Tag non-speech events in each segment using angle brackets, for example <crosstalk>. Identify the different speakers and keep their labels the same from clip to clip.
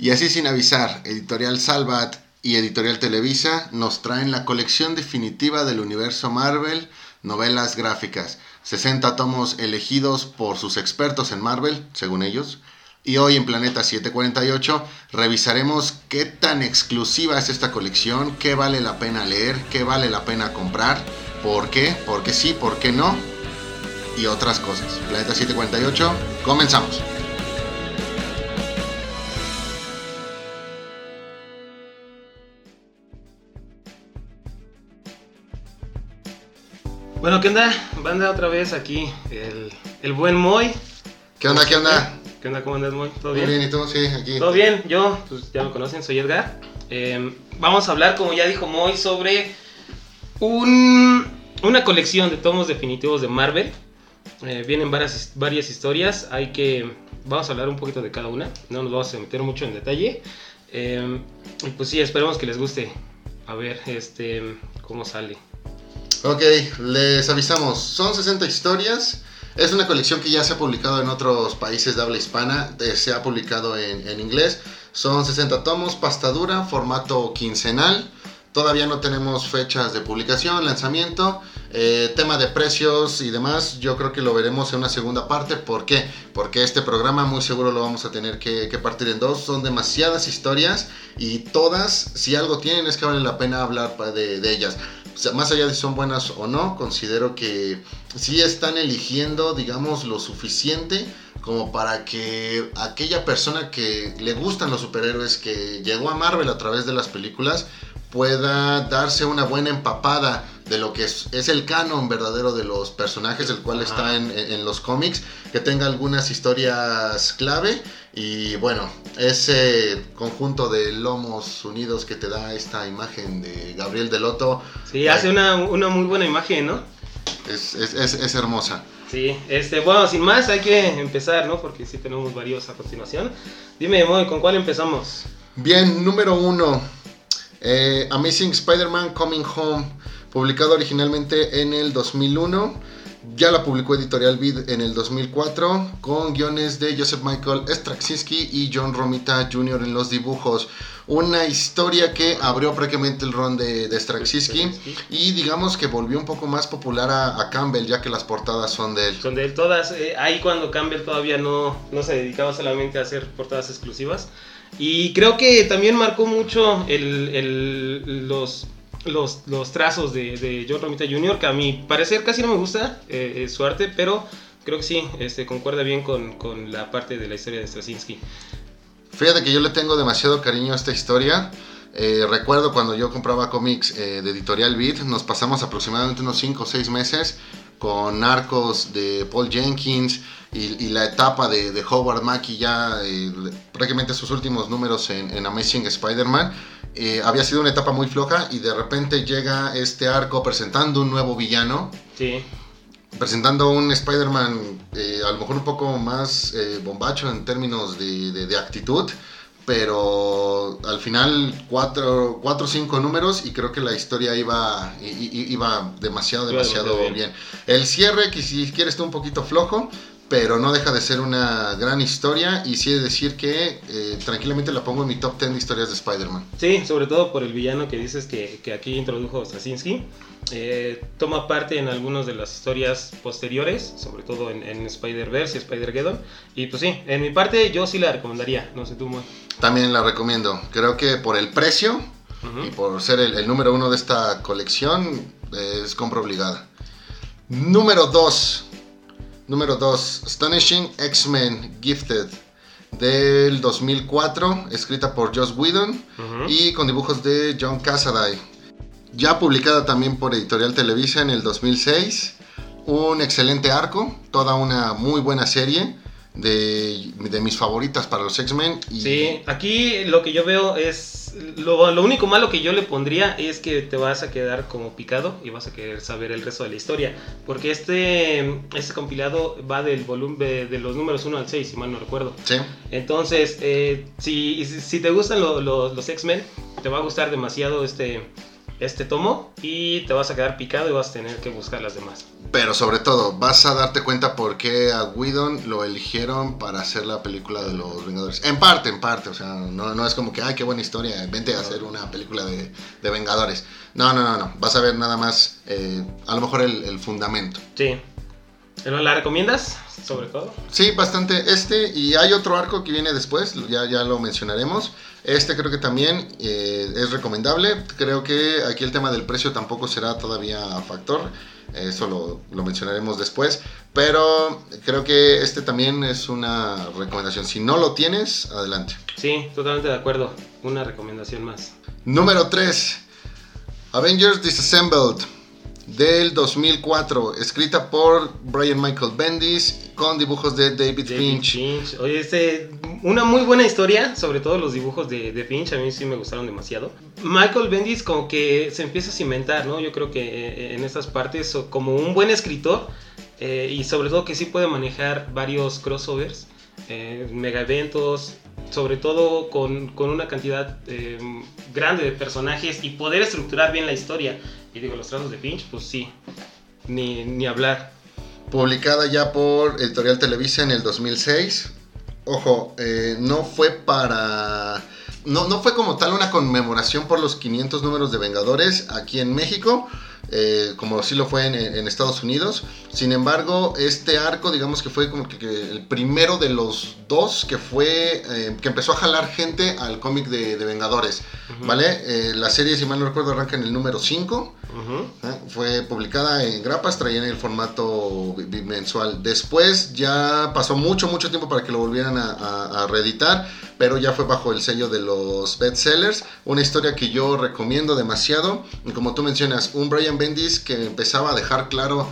Speaker 1: Y así sin avisar, Editorial Salvat y Editorial Televisa nos traen la colección definitiva del universo Marvel, novelas gráficas, 60 tomos elegidos por sus expertos en Marvel, según ellos. Y hoy en Planeta 748 revisaremos qué tan exclusiva es esta colección, qué vale la pena leer, qué vale la pena comprar, por qué, por qué sí, por qué no y otras cosas. Planeta 748, comenzamos.
Speaker 2: Bueno, ¿qué onda? Banda otra vez aquí, el, el buen Moy.
Speaker 1: ¿Qué onda, qué onda?
Speaker 2: ¿Qué onda? ¿Cómo andas, Moy? ¿Todo bien?
Speaker 1: bien, ¿y tú? Sí, aquí.
Speaker 2: Todo bien, yo, pues ya me conocen, soy Edgar. Eh, vamos a hablar, como ya dijo Moy, sobre un, una colección de tomos definitivos de Marvel. Eh, vienen varias, varias historias, hay que... Vamos a hablar un poquito de cada una, no nos vamos a meter mucho en detalle. Eh, y pues sí, esperemos que les guste. A ver, este, cómo sale.
Speaker 1: Ok, les avisamos, son 60 historias. Es una colección que ya se ha publicado en otros países de habla hispana, eh, se ha publicado en, en inglés. Son 60 tomos, pasta dura, formato quincenal. Todavía no tenemos fechas de publicación, lanzamiento, eh, tema de precios y demás. Yo creo que lo veremos en una segunda parte. ¿Por qué? Porque este programa muy seguro lo vamos a tener que, que partir en dos. Son demasiadas historias y todas, si algo tienen, es que vale la pena hablar de, de ellas. Más allá de si son buenas o no, considero que sí están eligiendo, digamos, lo suficiente como para que aquella persona que le gustan los superhéroes, que llegó a Marvel a través de las películas, pueda darse una buena empapada de lo que es, es el canon verdadero de los personajes, el cual
Speaker 2: Ajá.
Speaker 1: está en, los cómics, que tenga algunas historias clave y bueno, ese conjunto de lomos unidos que te da esta imagen de Gabriel Deloto
Speaker 2: Sí, hace una, una muy buena imagen, ¿no?
Speaker 1: es, es- es- es hermosa.
Speaker 2: Sí, este, bueno, sin más hay que empezar, ¿no? Porque sí tenemos varios a continuación. Dime, Moy, ¿con cuál empezamos?
Speaker 1: Bien, número uno. Eh, Amazing Spider-Man Coming Home, publicado originalmente en el 2001. Ya la publicó Editorial Vid en el 2004 con guiones de Joseph Michael Straczynski y John Romita Jr. en los dibujos. Una historia que abrió prácticamente el ron de, de Straczynski y digamos que volvió un poco más popular a, a Campbell ya que las portadas son de él.
Speaker 2: Son de todas, eh, ahí cuando Campbell todavía no, no se dedicaba solamente a hacer portadas exclusivas. Y creo que también marcó mucho el, el- los, los, los trazos de, de John Romita Jr., que a mi parecer casi no me gusta eh, eh, su arte, pero creo que sí, este, concuerda bien con, con la parte de la historia de Straczynski.
Speaker 1: Fíjate que yo le tengo demasiado cariño a esta historia. Eh, recuerdo cuando yo compraba cómics eh, de Editorial Beat, nos pasamos aproximadamente unos 5 o 6 meses con arcos de Paul Jenkins y, y la etapa de, de Howard Mackie ya eh, prácticamente sus últimos números en, en Amazing Spider-Man. Eh, había sido una etapa muy floja y de repente llega este arco presentando un nuevo villano
Speaker 2: Sí,
Speaker 1: presentando un Spider-Man eh, a lo mejor un poco más bombacho en términos de, de- de actitud, pero al final cuatro cuatro o cinco números y creo que la historia iba, demasiado,
Speaker 2: Iba
Speaker 1: demasiado
Speaker 2: demasiado
Speaker 1: bien.
Speaker 2: bien.
Speaker 1: El cierre, que si quieres está un poquito flojo, pero no deja de ser una gran historia y sí he de decir que eh, tranquilamente la pongo en mi top 10 de historias de Spider-Man.
Speaker 2: Sí, sobre todo por el villano que dices que, que aquí introdujo Straczynski. Eh, toma parte en algunas de las historias posteriores, sobre todo en, en Spider-Verse y Spider-Geddon. Y pues sí, en mi parte yo sí la recomendaría, no sé tú, Moy.
Speaker 1: También la recomiendo. Creo que por el precio
Speaker 2: Ujú.
Speaker 1: y por ser el, el número uno de esta colección eh, es compra obligada. Número 2. Número 2. Astonishing X-Men Gifted del 2004, escrita por Joss Whedon y con dibujos de John Cassaday. Ya publicada también por Editorial Televisa en el 2006. Un excelente arco, toda una muy buena serie de, de mis favoritas para los X-Men. y-
Speaker 2: Sí, aquí lo que yo veo es. Lo, lo único malo que yo le pondría es que te vas a quedar como picado y vas a querer saber el resto de la historia. Porque este, este compilado va del volumen de, de los números 1 al 6, si mal no recuerdo.
Speaker 1: Sí.
Speaker 2: Entonces, eh, si, si te gustan lo- lo- los X-Men, te va a gustar demasiado este, este tomo y te vas a quedar picado y vas a tener que buscar las demás.
Speaker 1: Pero sobre todo, vas a darte cuenta por qué a Whedon lo eligieron para hacer la película de los Vengadores. En parte, en parte. O sea, no, no es como que, ay, qué buena historia, vente a hacer una película de, de Vengadores. No, no, no, no. Vas a ver nada más, eh, a lo mejor el, el fundamento.
Speaker 2: Sí. ¿Pero la recomiendas, sobre todo?
Speaker 1: Sí, bastante. Este y hay otro arco que viene después, ya, ya lo mencionaremos. Este creo que también eh, es recomendable. Creo que aquí el tema del precio tampoco será todavía factor. Eso lo, lo mencionaremos después. Pero creo que este también es una recomendación. Si no lo tienes, adelante.
Speaker 2: Sí, totalmente de acuerdo. Una recomendación más.
Speaker 1: Número 3. Avengers Disassembled del 2004, escrita por Brian Michael Bendis con dibujos de David,
Speaker 2: David
Speaker 1: Finch.
Speaker 2: Finch. Oye, este, una muy buena historia, sobre todo los dibujos de, de Finch, a mí sí me gustaron demasiado. Michael Bendis como que se empieza a cimentar, ¿no? Yo creo que eh, en estas partes como un buen escritor eh, y sobre todo que sí puede manejar varios crossovers, eh, mega eventos, sobre todo con, con una cantidad eh, grande de personajes y poder estructurar bien la historia. Y digo, los trazos de Finch, pues sí, ni, ni hablar.
Speaker 1: Publicada ya por Editorial Televisa en el 2006. Ojo, eh, no fue para... No, no fue como tal una conmemoración por los 500 números de Vengadores aquí en México, eh, como sí lo fue en, en Estados Unidos. Sin embargo, este arco, digamos que fue como que, que el primero de los dos que fue, eh, que empezó a jalar gente al cómic de, de Vengadores. ¿vale? Eh, la serie, si mal no recuerdo, arranca en el número 5. Fue publicada en grapas, traían el formato bi- bimensual. Después ya pasó mucho, mucho tiempo para que lo volvieran a, a- a reeditar, pero ya fue bajo el sello de los bestsellers. Una historia que yo recomiendo demasiado. Y como tú mencionas, un Brian Bendis que empezaba a dejar claro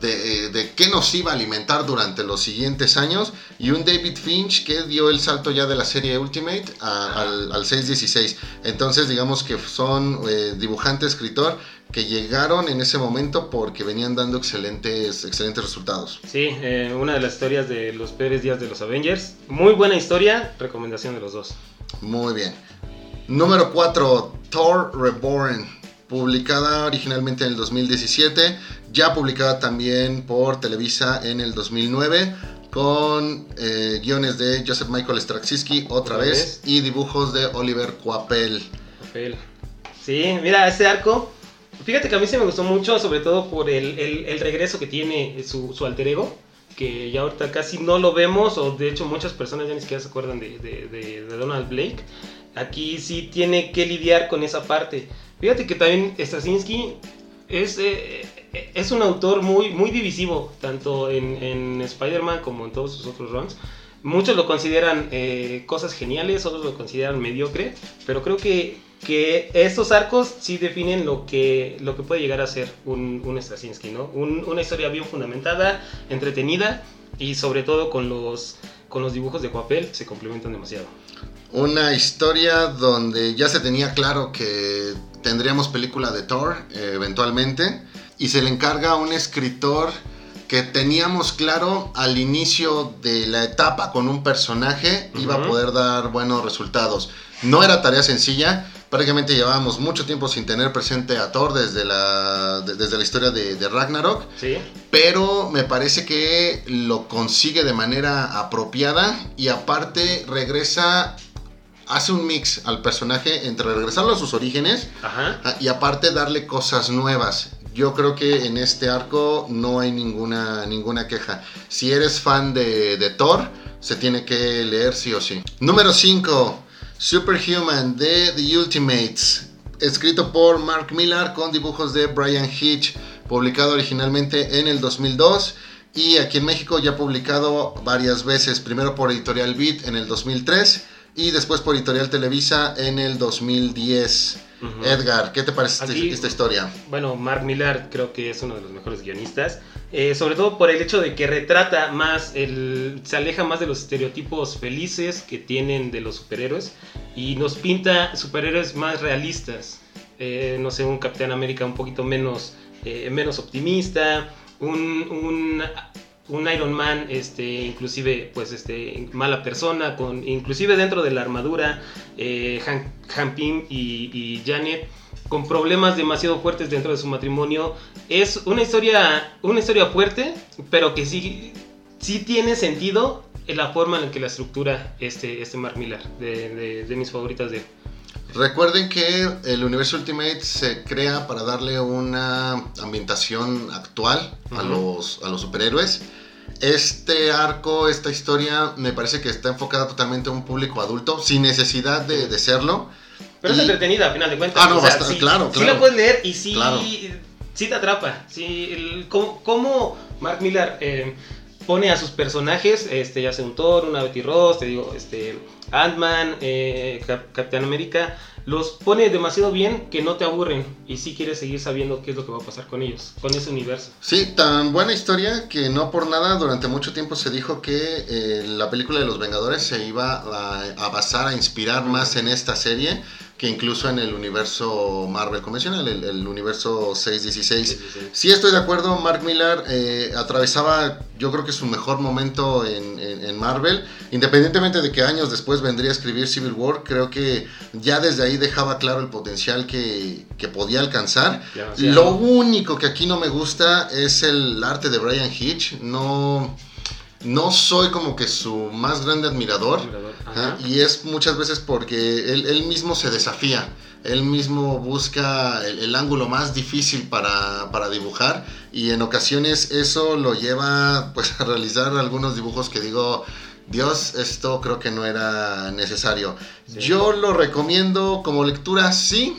Speaker 1: de, eh, de qué nos iba a alimentar durante los siguientes años. Y un David Finch que dio el salto ya de la serie Ultimate a- al, al 616. Entonces digamos que son eh, dibujante, escritor que llegaron en ese momento porque venían dando excelentes, excelentes resultados.
Speaker 2: Sí, eh, una de las historias de los peores días de los Avengers. Muy buena historia, recomendación de los dos.
Speaker 1: Muy bien. Número 4, Thor Reborn, publicada originalmente en el 2017, ya publicada también por Televisa en el 2009, con eh, guiones de Joseph Michael Straczynski otra vez,
Speaker 2: vez.
Speaker 1: y dibujos de Oliver Coapel.
Speaker 2: Sí, mira, este arco. Fíjate que a mí se me gustó mucho, sobre todo por el, el- el regreso que tiene su, su alter ego, que ya ahorita casi no lo vemos, o de hecho muchas personas ya ni siquiera se acuerdan de, de- de- de Donald Blake. Aquí sí tiene que lidiar con esa parte. Fíjate que también Straczynski es, eh, es un autor muy, muy divisivo, tanto en, en Spider-Man como en todos sus otros runs. Muchos lo consideran eh, cosas geniales, otros lo consideran mediocre, pero creo que, que estos arcos sí definen lo que, lo que puede llegar a ser un, un Straczynski, ¿no? Un- una historia bien fundamentada, entretenida y sobre todo con los, con los dibujos de papel se complementan demasiado.
Speaker 1: Una historia donde ya se tenía claro que tendríamos película de Thor eh, eventualmente y se le encarga a un escritor que teníamos claro al inicio de la etapa con un personaje iba a poder dar buenos resultados. No era tarea sencilla, prácticamente llevábamos mucho tiempo sin tener presente a Thor desde la, de- desde la historia de, de Ragnarok
Speaker 2: ¿Sí?
Speaker 1: pero me parece que lo consigue de manera apropiada y aparte regresa, hace un mix al personaje entre regresarlo a sus orígenes
Speaker 2: Ajá.
Speaker 1: ah, y aparte darle cosas nuevas. Yo creo que en este arco no hay ninguna, ninguna queja. Si eres fan de, de Thor, se tiene que leer sí o sí. Número 5. Superhuman de The Ultimates. Escrito por Mark Millar con dibujos de Brian Hitch. Publicado originalmente en el 2002. Y aquí en México ya publicado varias veces. Primero por Editorial Beat en el 2003. Y después por Editorial Televisa en el 2010.
Speaker 2: Ujú.
Speaker 1: Edgar, ¿qué te parece
Speaker 2: Aquí-
Speaker 1: esta historia?
Speaker 2: Bueno, Mark Millar creo que es uno de los mejores guionistas. eh, sobre todo por el hecho de que retrata más, el, se aleja más de los estereotipos felices que tienen de los superhéroes y nos pinta superhéroes más realistas. Eh, no sé, un Capitán América un poquito menos, eh, menos optimista, un, un un Iron Man, este, inclusive, pues, este, mala persona, con, inclusive dentro de la armadura, eh, Han, Pym y, y, Janet, con problemas demasiado fuertes dentro de su matrimonio. Es una historia, una historia fuerte, pero que sí, sí tiene sentido en la forma en la que la estructura este, este Mark Millar, de, de mis favoritas de él.
Speaker 1: Recuerden que el universo Ultimate se crea para darle una ambientación actual a, los, a los superhéroes. Este arco, esta historia, me parece que está enfocada totalmente a un público adulto, sin necesidad de, serlo.
Speaker 2: Pero es entretenida, a final de cuentas.
Speaker 1: Ah, no, sí, claro, claro.
Speaker 2: Sí la puedes leer y sí, sí te atrapa. Sí, el, cómo, Mark Millar eh, pone a sus personajes, este, ya sea un Thor, una Betty Ross, te digo, este Ant-Man, eh, Capitán América, los pone demasiado bien que no te aburren y sí quieres seguir sabiendo qué es lo que va a pasar con ellos, con ese universo.
Speaker 1: Sí, tan buena historia que no por nada durante mucho tiempo se dijo que eh, la película de los Vengadores se iba a, a basar, a inspirar más en esta serie que incluso en el universo Marvel convencional, el, universo 616. Sí, estoy de acuerdo, Mark Millar eh, atravesaba yo creo que su mejor momento en, Marvel, independientemente de que años después vendría a escribir Civil War, creo que ya desde ahí dejaba claro el potencial que, podía alcanzar. Lo único que aquí no me gusta es el arte de Brian Hitch, no no soy como que su más grande admirador. y es muchas veces porque él, mismo se desafía. Él mismo busca el, ángulo más difícil para, dibujar. Y en ocasiones eso lo lleva pues a realizar algunos dibujos que digo. Dios, esto creo que no era necesario. Yo lo recomiendo como lectura, sí.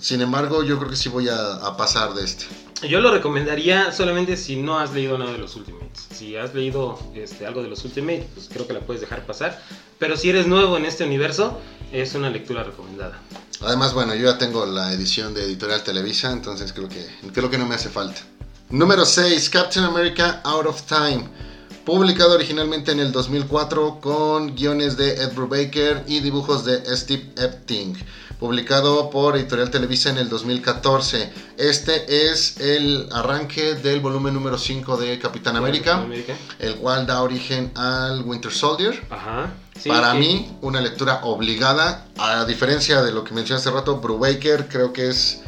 Speaker 1: Sin embargo, yo creo que sí voy a pasar de este.
Speaker 2: Yo lo recomendaría solamente si no has leído nada de los Ultimates. Si has leído este, algo de los Ultimates, pues creo que la puedes dejar pasar. Pero si eres nuevo en este universo, es una lectura recomendada.
Speaker 1: Además, bueno, yo ya tengo la edición de Editorial Televisa, entonces creo que, creo que no me hace falta. Número 6, Captain America Out of Time. Publicado originalmente en el 2004 con guiones de Ed Brubaker y dibujos de Steve Epting publicado por Editorial Televisa en el 2014. Este es el arranque del volumen número 5 de Capitán América, el cual da origen al Winter Soldier. Para mí, una lectura obligada, a diferencia de lo que mencioné hace rato, Brubaker creo que es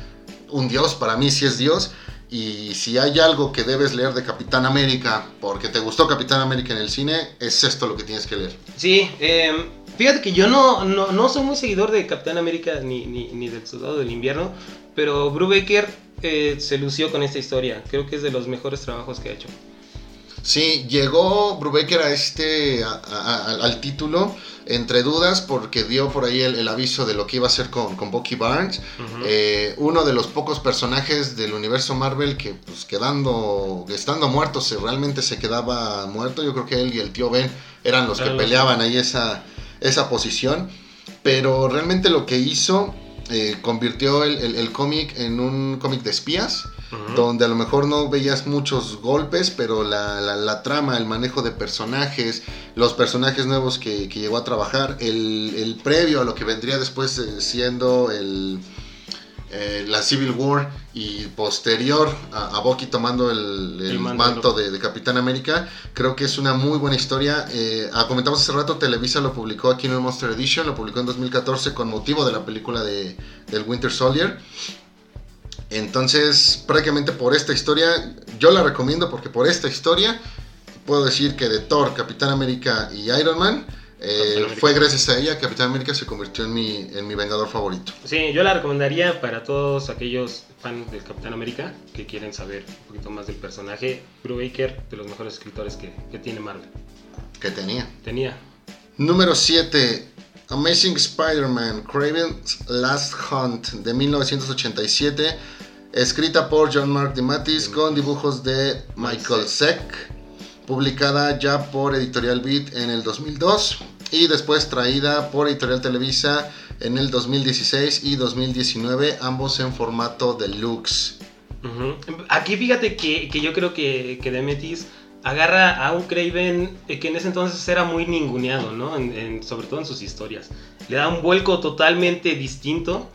Speaker 1: un dios, para mí sí es dios. Y si hay algo que debes leer de Capitán América, porque te gustó Capitán América en el cine, es esto lo que tienes que leer.
Speaker 2: Sí, eh, Fíjate que yo no, no, soy muy seguidor de Capitán América ni, ni, del Soldado del Invierno, pero Brubaker eh, se lució con esta historia. Creo que es de los mejores trabajos que ha hecho.
Speaker 1: Sí, llegó Brubaker a este, al título entre dudas porque dio por ahí el, aviso de lo que iba a hacer con, con Bucky Barnes, eh, uno de los pocos personajes del universo Marvel que pues quedando, estando muertos, realmente se quedaba muerto. Yo creo que él y el tío Ben eran los que peleaban ahí esa, esa posición, pero realmente lo que hizo eh, convirtió el, cómic en un cómic de espías, donde a lo mejor no veías muchos golpes, pero la, trama, el manejo de personajes, los personajes nuevos que, llegó a trabajar, el, previo a lo que vendría después eh, siendo el eh, la Civil War y posterior a, a Bucky tomando el, manto de, Capitán América, creo que es una muy buena historia. Eh, ah, comentamos hace rato, Televisa lo publicó aquí en el Monster Edition, lo publicó en 2014 con motivo de la película de, del Winter Soldier. Entonces, prácticamente por esta historia, yo la recomiendo porque por esta historia puedo decir que de Thor, Capitán América y Iron Man, eh, fue gracias a ella que Capitán América se convirtió en mi, en mi vengador favorito.
Speaker 2: Sí, yo la recomendaría para todos aquellos fans del Capitán América que quieren saber un poquito más del personaje. Brubaker, de los mejores escritores que, que tiene Marvel.
Speaker 1: Que tenía.
Speaker 2: Tenía.
Speaker 1: Número 7. Amazing Spider-Man, Craven's Last Hunt de 1987, escrita por John Mark DeMatteis con dibujos de Michael Seck publicada ya por Editorial Beat en el 2002 y después traída por Editorial Televisa en el 2016 y 2019, ambos en formato deluxe.
Speaker 2: Aquí fíjate que, yo creo que, que Demetis agarra a un Craven que en ese entonces era muy ninguneado, ¿no? sobre todo en sus historias. Le da un vuelco totalmente distinto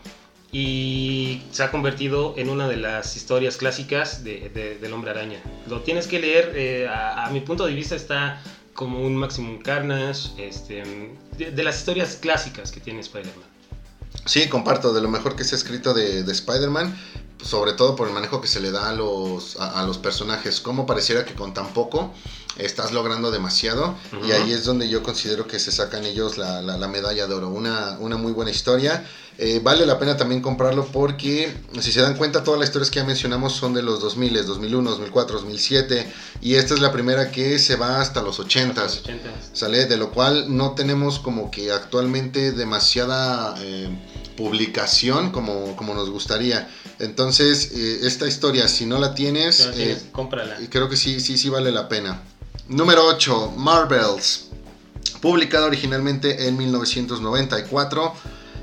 Speaker 2: y se ha convertido en una de las historias clásicas de, de, del hombre araña. Lo tienes que leer, eh, a, a, mi punto de vista está como un Maximum Carnage, este, de, de las historias clásicas que tiene Spider-Man.
Speaker 1: Sí, comparto, de lo mejor que se ha escrito de, de Spider-Man, sobre todo por el manejo que se le da a los, a, a los personajes, como pareciera que con tan poco estás logrando demasiado uh -huh. y ahí es donde yo considero que se sacan ellos la, la, la medalla de oro, una, una muy buena historia. Eh, vale la pena también comprarlo porque, si se dan cuenta, todas las historias que ya mencionamos son de los 2000, 2001, 2004, 2007 y esta es la primera que se va hasta los 80,
Speaker 2: Los 80.
Speaker 1: ¿sale? De lo cual no tenemos como que actualmente demasiada eh, publicación como, como nos gustaría. Entonces, eh, esta historia, si no la tienes,
Speaker 2: Si no tienes, cómprala.
Speaker 1: creo que sí, sí, sí vale la pena. Número 8, Marvels. Publicada originalmente en 1994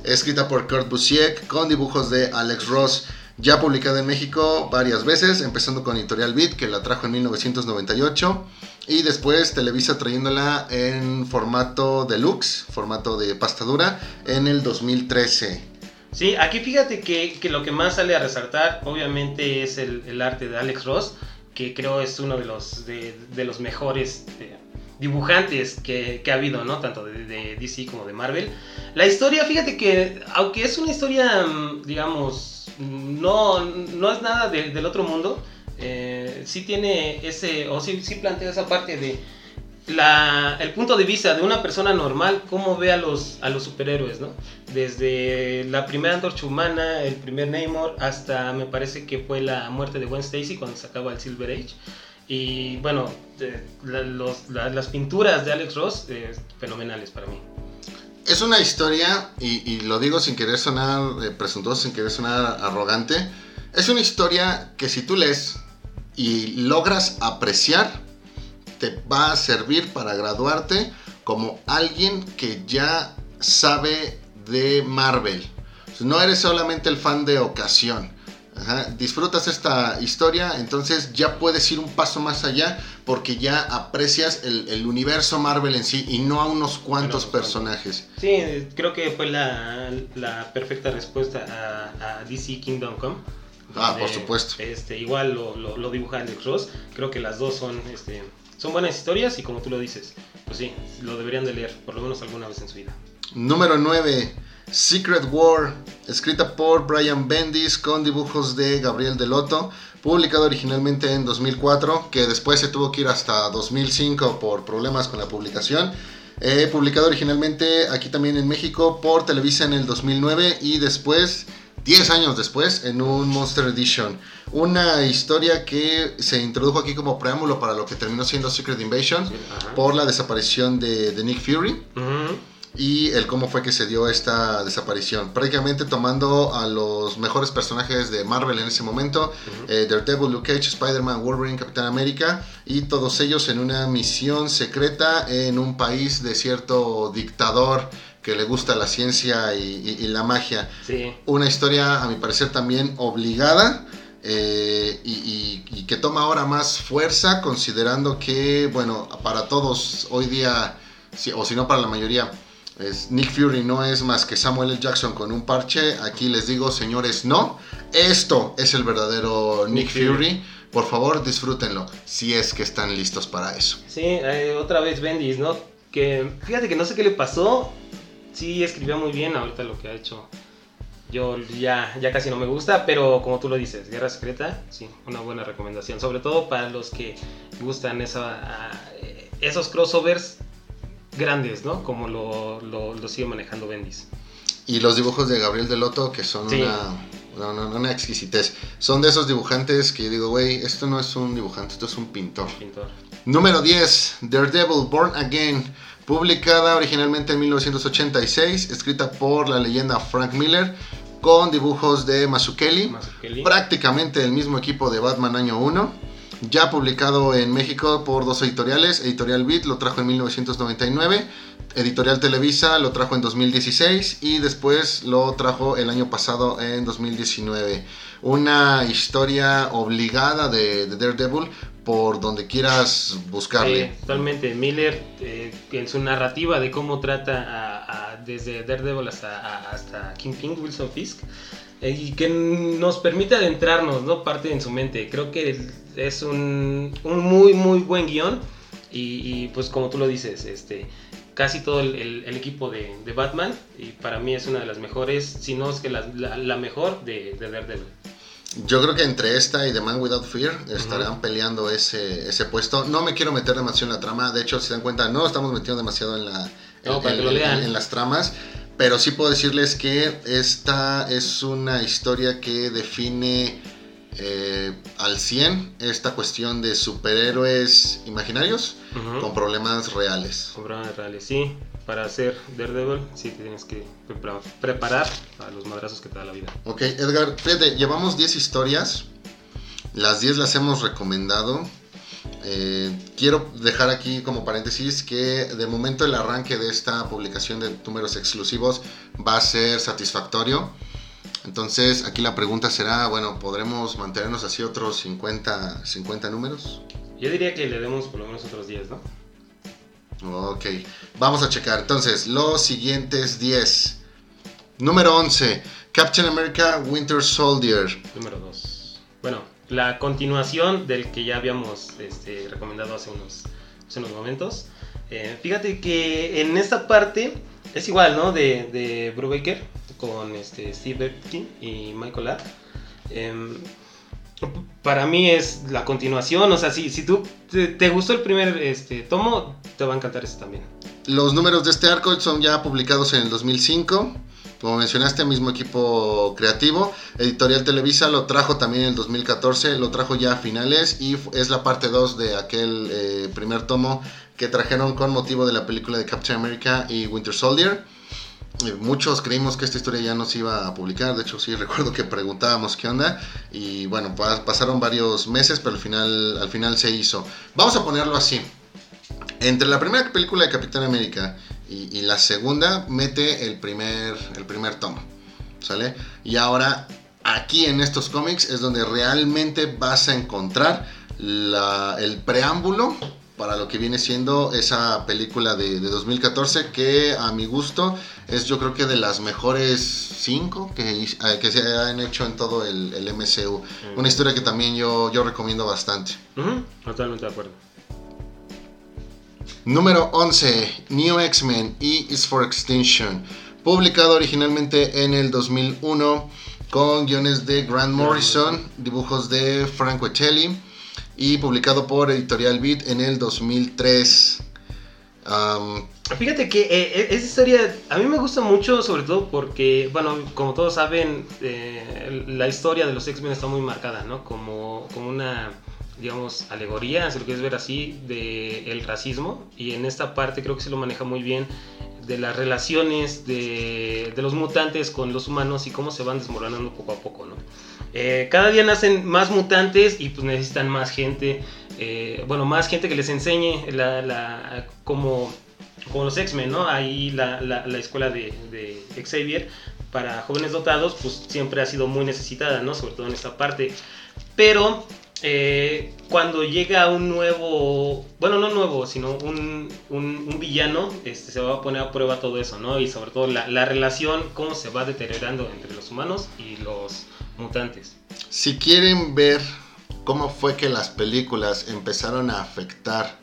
Speaker 1: escrita por Kurt Busiek, con dibujos de Alex Ross, ya publicada en México varias veces, empezando con Editorial Beat, que la trajo en 1998, y después Televisa trayéndola en formato deluxe, formato de pasta dura, en el 2013.
Speaker 2: Sí, aquí fíjate que, lo que más sale a resaltar, obviamente, es el, el, arte de Alex Ross, que creo es uno de los, de, de los mejores... De, dibujantes que, ha habido, ¿no? Tanto de, DC como de Marvel. La historia, fíjate que, aunque es una historia, mm, digamos, no, no es nada de, del otro mundo, eh, sí tiene ese, o sí, sí plantea esa parte de la, el punto de vista de una persona normal, cómo ve a los, a los superhéroes, ¿no? Desde la primera antorcha humana, el primer Namor, hasta me parece que fue la muerte de Gwen Stacy cuando se acaba el Silver Age. Y bueno, la, las pinturas de Alex Ross, eh, fenomenales para mí.
Speaker 1: Es una historia, y, y lo digo sin querer sonar eh, presuntuoso, sin querer sonar arrogante, es una historia que si tú lees y logras apreciar, te va a servir para graduarte como alguien que ya sabe de Marvel. No eres solamente el fan de ocasión Ajá, disfrutas esta historia, entonces ya puedes ir un paso más allá porque ya aprecias el, el universo Marvel en sí y no a unos cuantos no, personajes.
Speaker 2: Sí, creo que fue la, la perfecta respuesta a, a, DC Kingdom Come.
Speaker 1: Ah, por supuesto.
Speaker 2: Este, igual lo, lo, lo, dibuja Alex Ross. Creo que las dos son, este, son buenas historias y como tú lo dices, pues sí, lo deberían de leer por lo menos alguna vez en su vida.
Speaker 1: Número 9. Secret War, escrita por Brian Bendis con dibujos de Gabriel Delotto, publicado originalmente en 2004, que después se tuvo que ir hasta 2005 por problemas con la publicación. Eh, publicado originalmente aquí también en México por Televisa en el 2009 y después, 10 años después, en un Monster Edition. Una historia que se introdujo aquí como preámbulo para lo que terminó siendo Secret Invasion sí, por la desaparición de, de Nick Fury. Uh -huh y el cómo fue que se dio esta desaparición. Prácticamente tomando a los mejores personajes de Marvel en ese momento, uh -huh. eh, Daredevil, Luke Cage, Spider-Man, Wolverine, Capitán América, y todos ellos en una misión secreta en un país de cierto dictador que le gusta la ciencia y, y, y la magia.
Speaker 2: Sí.
Speaker 1: Una historia, a mi parecer, también obligada. Eh, y, y, y, que toma ahora más fuerza considerando que, bueno, para todos hoy día, o si no para la mayoría, es Nick Fury no es más que Samuel L. Jackson con un parche. Aquí les digo, señores, no. Esto es el verdadero Nick, Nick Fury. Fury. Por favor, disfrútenlo, si es que están listos para eso.
Speaker 2: Sí, eh, otra vez Bendis, ¿no? Que fíjate que no sé qué le pasó. Sí, escribió muy bien ahorita lo que ha hecho. Yo ya, ya casi no me gusta, pero como tú lo dices, Guerra Secreta, sí, una buena recomendación. Sobre todo para los que gustan esa, uh, esos crossovers grandes, ¿no? Como lo, lo, lo, sigue manejando Bendis.
Speaker 1: Y los dibujos de Gabriel Delotto, que son sí. una, una, una, exquisitez. Son de esos dibujantes que yo digo, güey, esto no es un dibujante, esto es un pintor.
Speaker 2: pintor.
Speaker 1: Número 10, Daredevil Born Again. Publicada originalmente en 1986, escrita por la leyenda Frank Miller, con dibujos de Mazzucchelli,
Speaker 2: Mazzucchelli.
Speaker 1: prácticamente el mismo equipo de Batman año 1 ya publicado en México por dos editoriales, Editorial Beat lo trajo en 1999, Editorial Televisa lo trajo en 2016 y después lo trajo el año pasado en 2019. Una historia obligada de, de Daredevil por donde quieras buscarle.
Speaker 2: Sí, totalmente. Miller, eh, en su narrativa de cómo trata a, a, desde Daredevil hasta, a, hasta Kingpin, Wilson Fisk, y que nos permite adentrarnos, ¿no? Parte en su mente. Creo que es un, un muy, muy buen guion. Y, pues como tú lo dices, este, casi todo el, el, equipo de, de, Batman. Y para mí es una de las mejores, si no es que la, la, mejor de, de, Daredevil.
Speaker 1: Yo creo que entre esta y The Man Without Fear estarán peleando ese, ese puesto. No me quiero meter demasiado en la trama. De hecho, si se dan cuenta, no estamos metiendo demasiado en, la, en las tramas. Pero sí puedo decirles que esta es una historia que define eh, al 100 esta cuestión de superhéroes imaginarios con problemas reales.
Speaker 2: Con problemas reales, sí. Para hacer Daredevil, sí tienes que preparar a los madrazos que te da la vida.
Speaker 1: Ok, Edgar, fíjate, llevamos 10 historias. Las 10 las hemos recomendado. Eh, quiero dejar aquí como paréntesis que de momento el arranque de esta publicación de números exclusivos va a ser satisfactorio. Entonces aquí la pregunta será, bueno, ¿podremos mantenernos así otros 50, 50 números?
Speaker 2: Yo diría que le demos por lo menos otros 10, ¿no?
Speaker 1: Ok, vamos a checar. Entonces, los siguientes 10. Número 11, Captain America Winter Soldier.
Speaker 2: Número 2. Bueno, la continuación del que ya habíamos este, recomendado hace unos, unos momentos. Eh, fíjate que en esta parte es igual, ¿no? De, de Brubaker con este, Steve Epstein y Michael Ladd. Em, para mí es la continuación, o sea, si, si tú te, gustó el primer este, tomo, te va a encantar este también.
Speaker 1: Los números de este arco son ya publicados en el 2005. Como mencionaste, mismo equipo creativo. Editorial Televisa lo trajo también en el 2014, lo trajo ya a finales y es la parte 2 de aquel eh, primer tomo que trajeron con motivo de la película de Captain America y Winter Soldier. Eh, muchos creímos que esta historia ya no se iba a publicar, de hecho sí <laughs> recuerdo que preguntábamos qué onda y bueno, pasaron varios meses, pero al final, al final se hizo. Vamos a ponerlo así. Entre la primera película de Capitán América y, la segunda mete el primer, el primer tomo. ¿Sale? Y ahora aquí en estos cómics es donde realmente vas a encontrar el preámbulo para lo que viene siendo esa película de, 2014 que a mi gusto es yo creo que de las mejores cinco que, eh, que se han hecho en todo el, MCU. Una historia que también yo, yo recomiendo bastante.
Speaker 2: Totalmente de acuerdo.
Speaker 1: Número 11, New X-Men E is for Extinction, publicado originalmente en el 2001 con guiones de Grant Morrison, dibujos de Frank Wettelli y publicado por Editorial Beat en el 2003.
Speaker 2: Fíjate que eh, eh, esa historia a mí me gusta mucho, sobre todo porque, bueno, como todos saben, eh, la historia de los X-Men está muy marcada, ¿no? Como, como una digamos, alegoría, si lo quieres ver así, del el racismo. Y en esta parte creo que se lo maneja muy bien de las relaciones de, de, los mutantes con los humanos y cómo se van desmoronando poco a poco, ¿no? Eh, cada día nacen más mutantes y pues necesitan más gente, eh, bueno, más gente que les enseñe la, la como los X-Men, ¿no? Ahí la, la, la escuela de, de, Xavier para jóvenes dotados pues siempre ha sido muy necesitada, ¿no? Sobre todo en esta parte. Pero eh, cuando llega un nuevo, bueno, no nuevo, sino un, un, villano, este, se va a poner a prueba todo eso, ¿no? Y sobre todo la, la, relación, cómo se va deteriorando entre los humanos y los mutantes.
Speaker 1: Si quieren ver cómo fue que las películas empezaron a afectar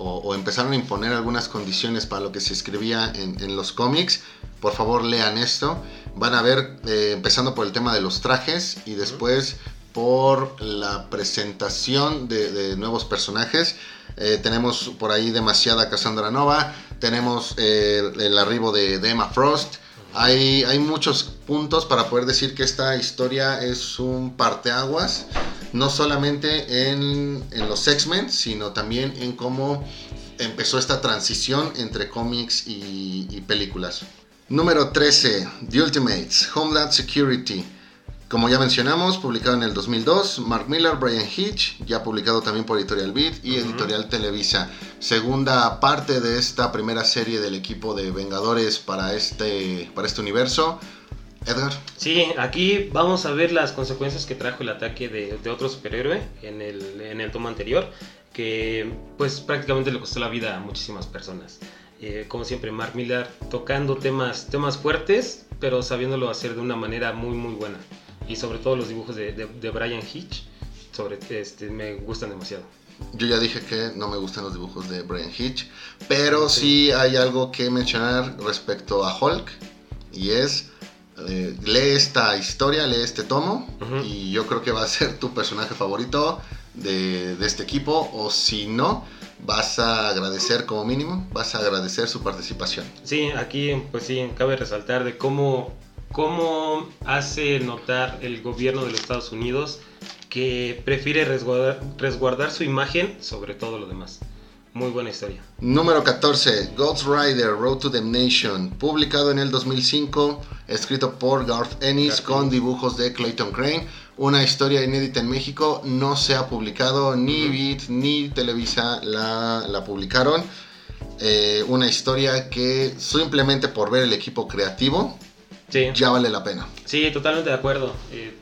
Speaker 1: o, empezaron a imponer algunas condiciones para lo que se escribía en, en los cómics, por favor lean esto. Van a ver, eh, empezando por el tema de los trajes y después por la presentación de, nuevos personajes. Eh, tenemos por ahí demasiada Cassandra Nova, tenemos eh, el arribo de, Emma Frost. Hay, hay, muchos puntos para poder decir que esta historia es un parteaguas, no solamente en, en los X-Men, sino también en cómo empezó esta transición entre cómics y, y películas. Número 13, The Ultimates, Homeland Security. Como ya mencionamos, publicado en el 2002, Mark Miller, Brian Hitch, ya publicado también por Editorial Beat y Editorial Televisa. Segunda parte de esta primera serie del equipo de Vengadores para este, para este universo. Edgar.
Speaker 2: Sí, aquí vamos a ver las consecuencias que trajo el ataque de, otro superhéroe en el, en el tomo anterior, que pues prácticamente le costó la vida a muchísimas personas. Eh, como siempre, Mark Miller tocando temas, temas fuertes, pero sabiéndolo hacer de una manera muy, muy buena. Y sobre todo los dibujos de, de, de Brian Hitch, sobre, este, me gustan demasiado.
Speaker 1: Yo ya dije que no me gustan los dibujos de Brian Hitch, pero sí, hay algo que mencionar respecto a Hulk, y es, eh, lee esta historia, lee este tomo,
Speaker 2: Ujú.
Speaker 1: y yo creo que va a ser tu personaje favorito de, de este equipo, o si no, vas a agradecer como mínimo, vas a agradecer su participación.
Speaker 2: Sí, aquí pues sí, cabe resaltar de cómo, cómo hace notar el gobierno de los Estados Unidos que prefiere resguardar, resguardar su imagen sobre todo lo demás. Muy buena historia.
Speaker 1: Número 14, Ghost Rider Road to Damnation, publicado en el 2005, escrito por Garth Ennis
Speaker 2: Garth
Speaker 1: con
Speaker 2: Ennis.
Speaker 1: dibujos de Clayton Crane. Una historia inédita en México, no se ha publicado, ni
Speaker 2: Ujú.
Speaker 1: Beat ni Televisa la, la publicaron. Eh, una historia que simplemente por ver el equipo creativo
Speaker 2: Sí,
Speaker 1: ya vale la pena.
Speaker 2: sí totalmente de acuerdo. Eh,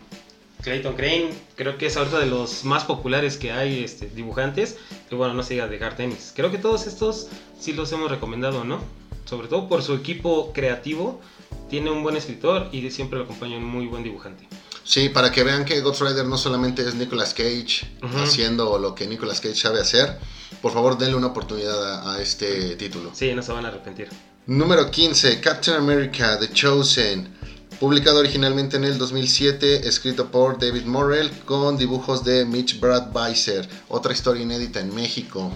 Speaker 2: Clayton Crane creo que es ahorita de los más populares que hay este, dibujantes. Y bueno, no se diga de Garth Ennis. Creo que todos estos sí los hemos recomendado, ¿no? Sobre todo por su equipo creativo. Tiene un buen escritor y siempre lo acompaña un muy buen dibujante.
Speaker 1: Sí, para que vean que Ghost Rider no solamente es Nicolas Cage haciendo lo que Nicolas Cage sabe hacer, por favor denle una oportunidad a- a este título.
Speaker 2: Sí, no se van a arrepentir.
Speaker 1: Número 15, Captain America, The Chosen. Publicado originalmente en el 2007, escrito por David Morrell con dibujos de Mitch Bradweiser. Otra historia inédita en México.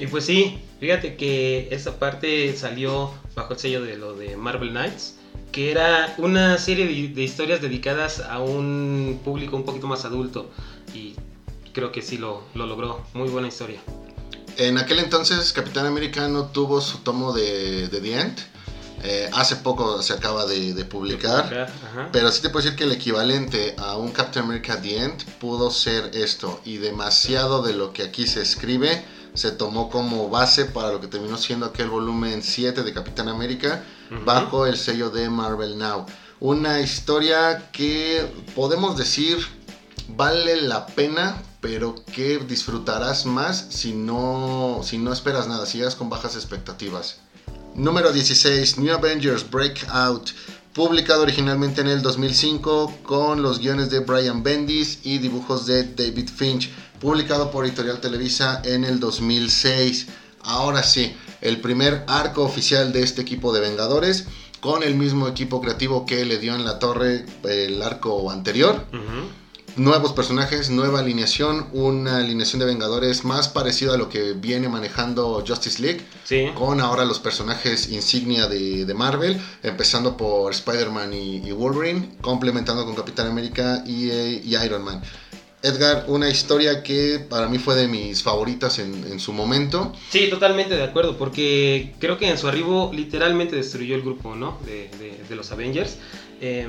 Speaker 2: Y pues sí, fíjate que esta parte salió bajo el sello de lo de Marvel Knights, que era una serie de, de historias dedicadas a un público un poquito más adulto. Y creo que sí lo, lo logró. Muy buena historia.
Speaker 1: En aquel entonces, Capitán América no tuvo su tomo de, de The End. Eh, hace poco se acaba de, de publicar. Pero sí te puedo decir que el equivalente a un Captain America The End pudo ser esto. Y demasiado de lo que aquí se escribe se tomó como base para lo que terminó siendo aquel volumen 7 de Capitán América bajo el sello de Marvel Now. Una historia que podemos decir vale la pena, pero que disfrutarás más si no, si no esperas nada, si llegas con bajas expectativas. Número 16, New Avengers Breakout, publicado originalmente en el 2005 con los guiones de Brian Bendis y dibujos de David Finch, publicado por Editorial Televisa en el 2006. Ahora sí, el primer arco oficial de este equipo de Vengadores, con el mismo equipo creativo que le dio en la torre el arco anterior. Nuevos personajes, nueva alineación, una alineación de Vengadores más parecida a lo que viene manejando Justice League
Speaker 2: Sí.
Speaker 1: con ahora los personajes insignia de, de Marvel, empezando por Spider-Man y, y Wolverine, complementando con Capitán América y, eh, y Iron Man. Edgar, una historia que para mí fue de mis favoritas en, en su momento.
Speaker 2: Sí, totalmente de acuerdo, porque creo que en su arribo literalmente destruyó el grupo, ¿no? De, de- de los Avengers. Eh,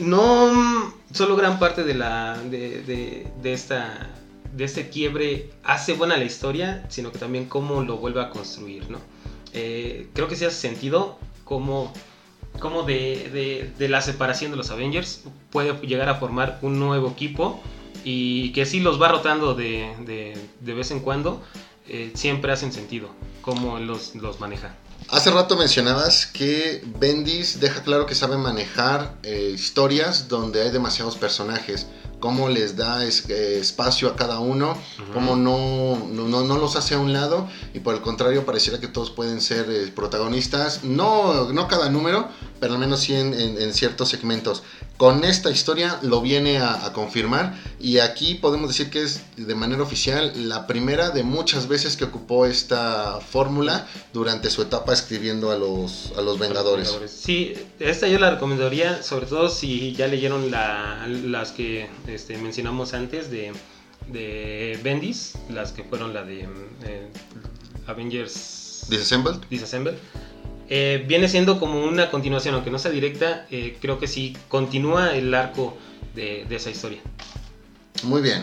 Speaker 2: no mm, solo gran parte de la de, de- esta de este quiebre hace buena la historia, sino que también cómo lo vuelve a construir, ¿no? Eh, creo que sí hace sentido cómo, cómo de, de- la separación de los Avengers puede llegar a formar un nuevo equipo y que sí los va rotando de vez en cuando, eh, siempre hacen sentido cómo los, los maneja.
Speaker 1: Hace rato mencionabas que Bendis deja claro que sabe manejar eh, historias donde hay demasiados personajes, cómo les da es- eh, espacio a cada uno,
Speaker 2: Ujú.
Speaker 1: cómo no, no, no- los hace a un lado y por el contrario pareciera que todos pueden ser eh, protagonistas, no, no cada número, pero al menos sí en, en- en ciertos segmentos. Con esta historia lo viene a, a confirmar y aquí podemos decir que es de manera oficial la primera de muchas veces que ocupó esta fórmula durante su etapa escribiendo a los, a los Vengadores.
Speaker 2: Sí, esta yo la recomendaría, sobre todo si ya leyeron la- las que este, mencionamos antes de, de Bendis, las que fueron la de eh, Avengers
Speaker 1: Disassembled.
Speaker 2: Disassemble. Eh, viene siendo como una continuación, aunque no sea directa, eh, creo que sí continúa el arco de, de esa historia.
Speaker 1: Muy bien.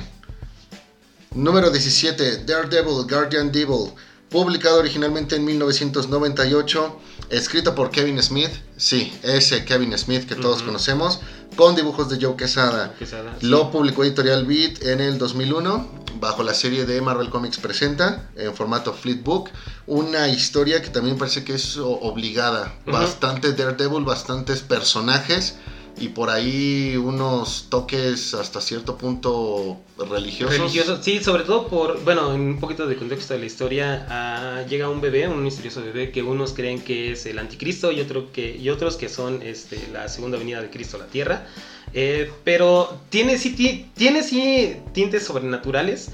Speaker 1: Número 17, Daredevil, Guardian Devil. Publicado originalmente en 1998. Escrito por Kevin Smith. Sí, ese Kevin Smith que todos
Speaker 2: Ujú.
Speaker 1: conocemos. Con dibujos de Joe Quesada.
Speaker 2: Quesada, sí.
Speaker 1: Lo publicó Editorial Beat en el 2001. bajo la serie de Marvel Comics presenta en formato flipbook una historia que también parece que es obligada, bastante Daredevil, bastantes personajes y por ahí unos toques hasta cierto punto religiosos.
Speaker 2: Sí, sobre todo por, bueno, un poquito de contexto de la historia, ah, llega un bebé, un misterioso bebé que unos creen que es el anticristo y, otro que, y otros que son este, la segunda venida de Cristo a la tierra. Eh, pero tiene sí, tiene sí tintes sobrenaturales,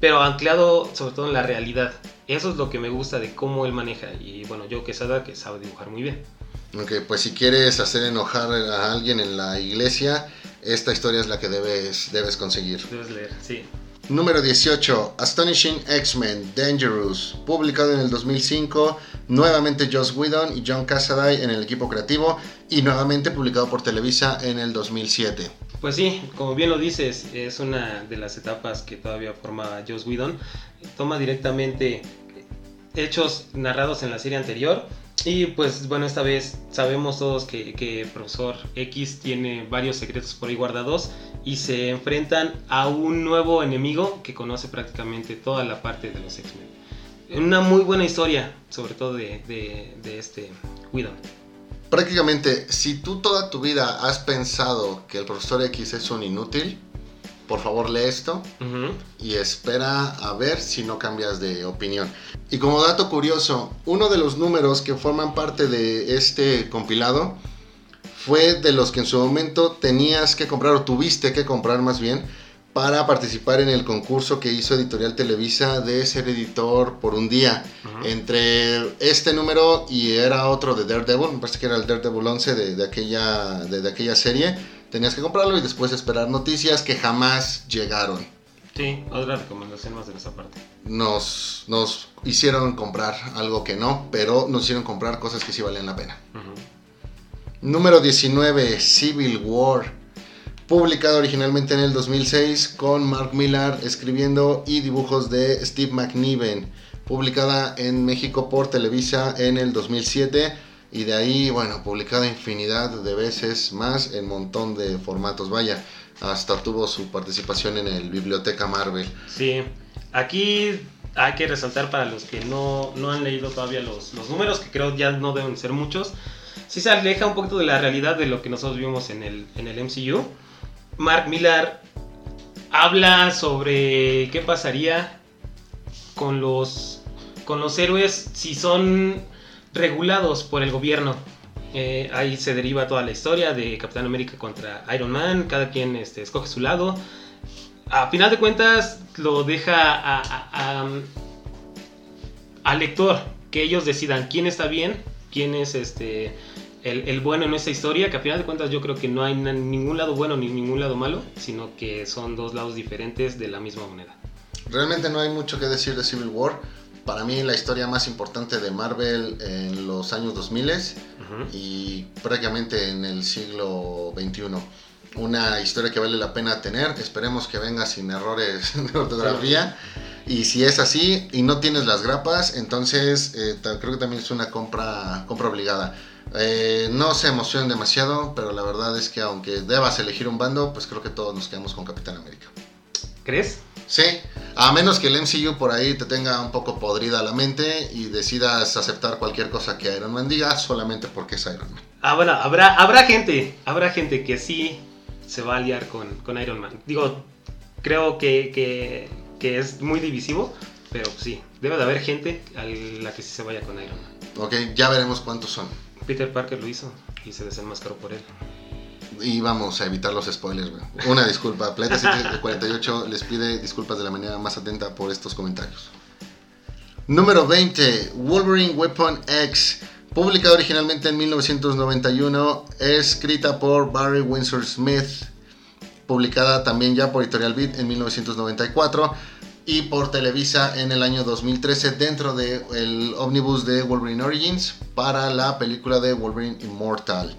Speaker 2: pero anclado sobre todo en la realidad. Eso es lo que me gusta de cómo él maneja. Y bueno, yo que sabe que sabe dibujar muy bien.
Speaker 1: Ok, pues si quieres hacer enojar a alguien en la iglesia, esta historia es la que debes, debes conseguir.
Speaker 2: Debes leer, sí.
Speaker 1: Número 18, Astonishing X-Men Dangerous, publicado en el 2005, nuevamente Joss Whedon y John Cassaday en el equipo creativo y nuevamente publicado por Televisa en el 2007.
Speaker 2: Pues sí, como bien lo dices, es una de las etapas que todavía forma Joss Whedon. Toma directamente hechos narrados en la serie anterior y pues bueno, esta vez sabemos todos que, que Profesor X tiene varios secretos por ahí guardados y se enfrentan a un nuevo enemigo que conoce prácticamente toda la parte de los X-Men. Una muy buena historia, sobre todo de, de, este Widow.
Speaker 1: Prácticamente, si tú toda tu vida has pensado que el Profesor X es un inútil, por favor lee esto y espera a ver si no cambias de opinión. Y como dato curioso, uno de los números que forman parte de este compilado fue de los que en su momento tenías que comprar o tuviste que comprar más bien para participar en el concurso que hizo Editorial Televisa de ser editor por un día. Entre este número y era otro de Daredevil, me parece que era el Daredevil 11 de, aquella, de aquella serie tenías que comprarlo y después esperar noticias que jamás llegaron.
Speaker 2: Sí, otra recomendación más de esa parte.
Speaker 1: Nos, nos hicieron comprar algo que no, pero nos hicieron comprar cosas que sí valían la pena. Número 19, Civil War. Publicado originalmente en el 2006 con Mark Millar escribiendo y dibujos de Steve McNiven. Publicada en México por Televisa en el 2007 y de ahí, bueno, publicada infinidad de veces más en montón de formatos. Vaya, hasta tuvo su participación en el Biblioteca Marvel.
Speaker 2: Sí, aquí hay que resaltar para los que no, no han leído todavía los, los, números, que creo ya no deben ser muchos. Sí se aleja un poquito de la realidad de lo que nosotros vimos en el, en el MCU. Mark Millar habla sobre qué pasaría con los, con los héroes si son regulados por el gobierno. Eh, ahí se deriva toda la historia de Capitán América contra Iron Man, cada quien este, escoge su lado. A final de cuentas lo deja al lector que ellos decidan quién está bien, quién es este, el, bueno en esta historia, que a final de cuentas yo creo que no hay ningún lado bueno ni ningún lado malo, sino que son dos lados diferentes de la misma moneda.
Speaker 1: Realmente no hay mucho que decir de Civil War para mí la historia más importante de Marvel en los años 2000 y prácticamente en el siglo XXI. Una historia que vale la pena tener, esperemos que venga sin errores <laughs> de ortografía. Y si es así y no tienes las grapas, entonces eh, creo que también es una compra, compra obligada. Eh, no se emocionen demasiado, pero la verdad es que aunque debas elegir un bando, pues creo que todos nos quedamos con Capitán América.
Speaker 2: ¿Crees?
Speaker 1: Sí, a menos que el MCU por ahí te tenga un poco podrida la mente y decidas aceptar cualquier cosa que Iron Man diga solamente porque es Iron Man.
Speaker 2: Ah, bueno, habrá, habrá gente, habrá gente que sí se va a aliar con, Iron Man. Digo, creo que, es muy divisivo, pero sí, debe de haber gente a la que sí se vaya con Iron Man.
Speaker 1: Ok, ya veremos cuántos son.
Speaker 2: Peter Parker lo hizo y se desenmascaró por él
Speaker 1: y vamos a evitar los spoilers, Una disculpa, Planeta 48 les pide disculpas de la manera más atenta por estos comentarios. Número 20, Wolverine Weapon X, publicado originalmente en 1991, escrita por Barry Windsor Smith, publicada también ya por Editorial Beat en 1994 y por Televisa en el año 2013 dentro del el ómnibus de Wolverine Origins para la película de Wolverine Immortal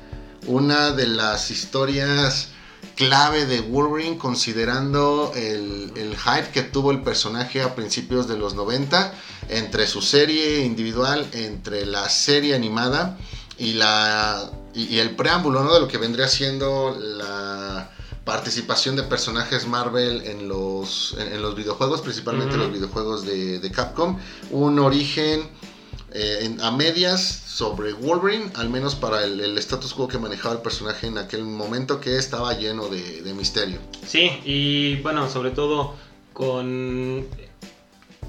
Speaker 1: una de las historias clave de Wolverine considerando el, hype que tuvo el personaje a principios de los 90 entre su serie individual, entre la serie animada y, la, y, el preámbulo ¿no? de lo que vendría siendo la participación de personajes Marvel en los, en, los videojuegos, principalmente los videojuegos de, de, Capcom, un origen eh, a medias sobre Wolverine, al menos para el, el, status quo que manejaba el personaje en aquel momento que estaba lleno de, de misterio.
Speaker 2: Sí, y bueno, sobre todo con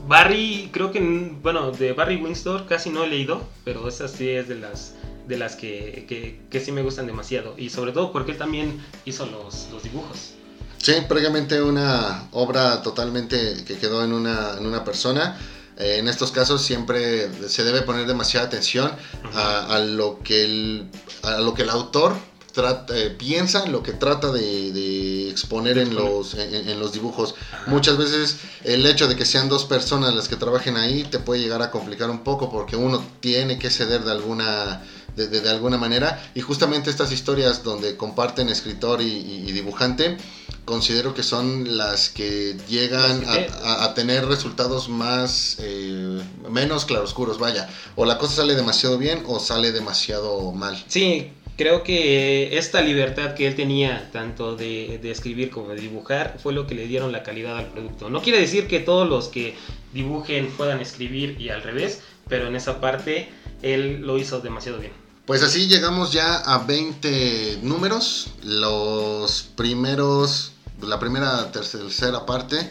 Speaker 2: Barry, creo que, bueno, de Barry Windsor casi no he leído, pero esa sí es de las de las que, que, que, sí me gustan demasiado. Y sobre todo porque él también hizo los, los dibujos.
Speaker 1: Sí, prácticamente una obra totalmente que quedó en una, en una persona. Eh, en estos casos siempre se debe poner demasiada atención a, a, lo que el, a lo que el autor trata, eh, piensa, lo que trata de, de exponer en los, en, en los dibujos. Muchas veces el hecho de que sean dos personas las que trabajen ahí te puede llegar a complicar un poco porque uno tiene que ceder de alguna de, de, de, alguna manera. Y justamente estas historias donde comparten escritor y, y, y dibujante, considero que son las que llegan a, a, a tener resultados más, eh, menos claroscuros, vaya. O la cosa sale demasiado bien o sale demasiado mal.
Speaker 2: Sí, creo que esta libertad que él tenía, tanto de, de, escribir como de dibujar, fue lo que le dieron la calidad al producto. No quiere decir que todos los que dibujen puedan escribir y al revés, pero en esa parte él lo hizo demasiado bien.
Speaker 1: Pues así llegamos ya a 20 números. Los primeros, la primera, tercera parte.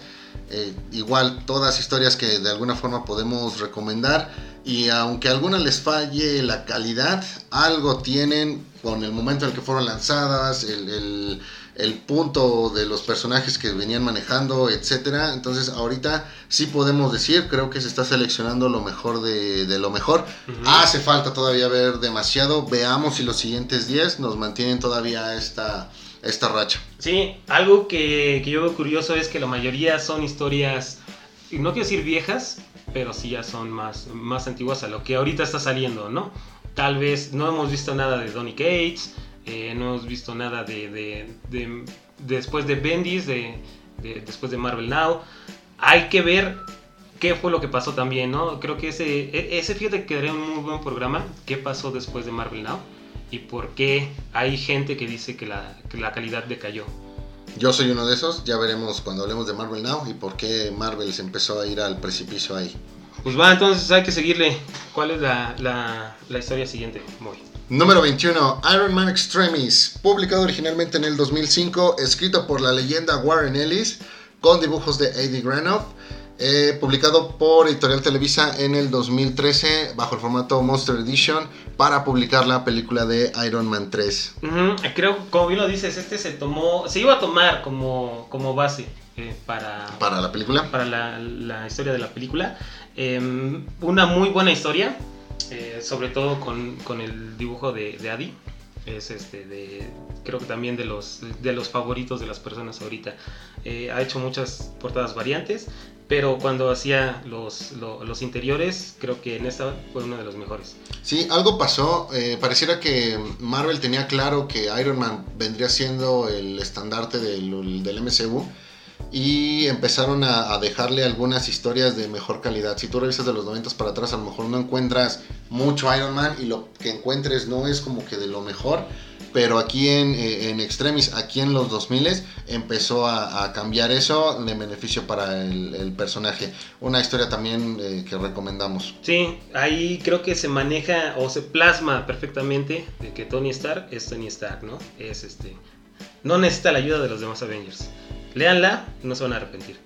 Speaker 1: Eh, igual todas historias que de alguna forma podemos recomendar. Y aunque a algunas les falle la calidad, algo tienen con el momento en el que fueron lanzadas, el, el punto de los personajes que venían manejando, etcétera. Entonces, ahorita sí podemos decir, creo que se está seleccionando lo mejor de, de lo mejor. Uh -huh. Hace falta todavía ver demasiado. Veamos si los siguientes 10 nos mantienen todavía esta, esta racha.
Speaker 2: Sí, algo que, que yo veo curioso es que la mayoría son historias, no quiero decir viejas, pero sí ya son más, más antiguas a lo que ahorita está saliendo, ¿no? Tal vez no hemos visto nada de Donny Cates eh, no hemos visto nada de, de, de, de después de Bendis, después de Marvel Now. Hay que ver qué fue lo que pasó también, ¿no? Creo que ese, e, ese fíjate que quedaría un muy buen programa. ¿Qué pasó después de Marvel Now? Y por qué hay gente que dice que la, que la calidad decayó.
Speaker 1: Yo soy uno de esos, ya veremos cuando hablemos de Marvel Now y por qué Marvel se empezó a ir al precipicio ahí.
Speaker 2: Pues va, entonces hay que seguirle. ¿Cuál es la, la, la historia siguiente? Voy.
Speaker 1: Número 21, Iron Man Extremis, publicado originalmente en el 2005, escrito por la leyenda Warren Ellis, con dibujos de Eddie Granoff, eh, publicado por Editorial Televisa en el 2013 bajo el formato Monster Edition para publicar la película de Iron Man 3.
Speaker 2: Uh -huh. Creo, como bien lo dices, este se tomó, se iba a tomar como, como base eh, para,
Speaker 1: para la película.
Speaker 2: Para la, la historia de la película. Eh, una muy buena historia eh, sobre todo con, con, el dibujo de, de Adi. Es este de, creo que también de los, de los favoritos de las personas ahorita. Eh, ha hecho muchas portadas variantes, pero cuando hacía los, los, interiores, creo que en esta fue uno de los mejores.
Speaker 1: Sí, algo pasó. Eh, pareciera que Marvel tenía claro que Iron Man vendría siendo el estandarte del, del MCU y empezaron a, dejarle algunas historias de mejor calidad. Si tú revisas de los 90 para atrás, a lo mejor no encuentras mucho Iron Man y lo que encuentres no es como que de lo mejor. Pero aquí en, eh, en Extremis, aquí en los 2000 empezó a, cambiar eso de beneficio para el, el personaje. Una historia también eh, que recomendamos.
Speaker 2: Sí, ahí creo que se maneja o se plasma perfectamente de que Tony Stark es Tony Stark, ¿no? Es este. No necesita la ayuda de los demás Avengers. Leanla, no se van a arrepentir.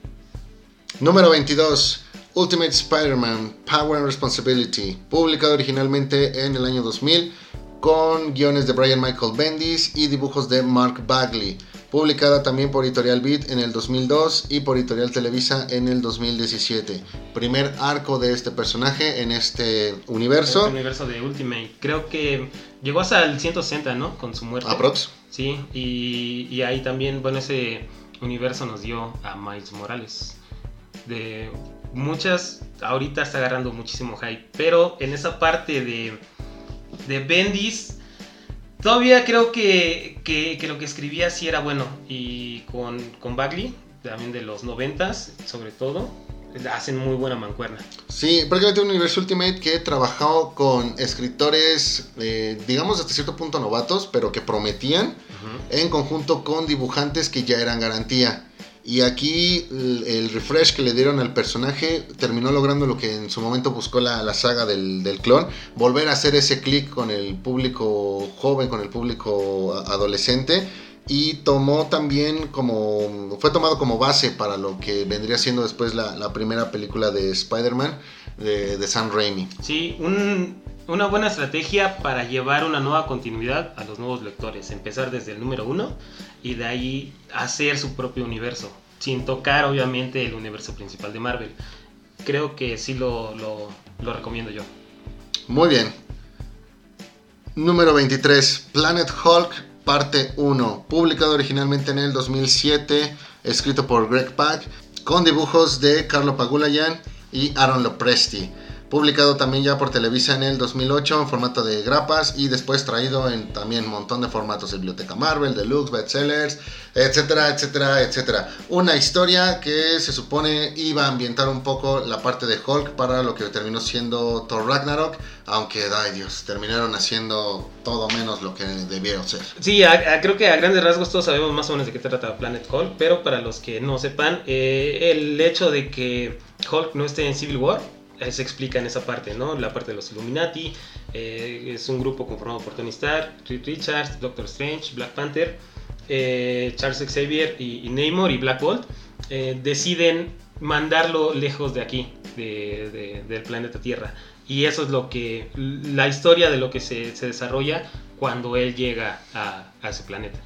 Speaker 1: Número 22. Ultimate Spider-Man Power and Responsibility, publicado originalmente en el año 2000 con guiones de Brian Michael Bendis y dibujos de Mark Bagley, publicada también por Editorial Beat en el 2002 y por Editorial Televisa en el 2017. Primer arco de este personaje en este universo.
Speaker 2: Este universo de Ultimate. Creo que llegó hasta el 160, ¿no? Con su muerte.
Speaker 1: Aprox.
Speaker 2: Sí, y, y ahí también, bueno, ese universo nos dio a Miles Morales. De muchas, ahorita está agarrando muchísimo hype, pero en esa parte de, de Bendis, todavía creo que, que, lo que escribía sí era bueno. Y con, con Bagley, también de los noventas, sobre todo, hacen muy buena mancuerna.
Speaker 1: Sí, prácticamente un universo Ultimate que trabajado con escritores, eh, digamos hasta cierto punto novatos, pero que prometían, en conjunto con dibujantes que ya eran garantía. Y aquí el, refresh que le dieron al personaje terminó logrando lo que en su momento buscó la, saga del, del, clon, volver a hacer ese clic con el público joven, con el público adolescente y tomó también como fue tomado como base para lo que vendría siendo después la, primera película de Spider-Man de, de, Sam Raimi.
Speaker 2: Sí, una buena estrategia para llevar una nueva continuidad a los nuevos lectores, empezar desde el número uno y de ahí hacer su propio universo, sin tocar obviamente el universo principal de Marvel. Creo que sí lo, lo, lo recomiendo yo.
Speaker 1: Muy bien. Número 23, Planet Hulk parte 1, publicado originalmente en el 2007, escrito por Greg Pak, con dibujos de Carlo Pagulayan y Aaron Lopresti publicado también ya por Televisa en el 2008 en formato de grapas y después traído en también un montón de formatos, Biblioteca Marvel, Deluxe, Bestsellers, etcétera, etcétera, etcétera. Una historia que se supone iba a ambientar un poco la parte de Hulk para lo que terminó siendo Thor Ragnarok, aunque, ay Dios, terminaron haciendo todo menos lo que debieron ser.
Speaker 2: Sí, creo que a grandes rasgos todos sabemos más o menos de qué trata Planet Hulk, pero para los que no sepan, eh, el hecho de que Hulk no esté en Civil War se explica en esa parte, ¿no? La parte de los Illuminati, eh, es un grupo conformado por Tony Stark, Reed Richards, Doctor Strange, Black Panther, eh, Charles Xavier y, Namor y Black Bolt, eh, deciden mandarlo lejos de aquí, del planeta Tierra. Y eso es lo que, la historia de lo que se, desarrolla cuando él llega a ese planeta.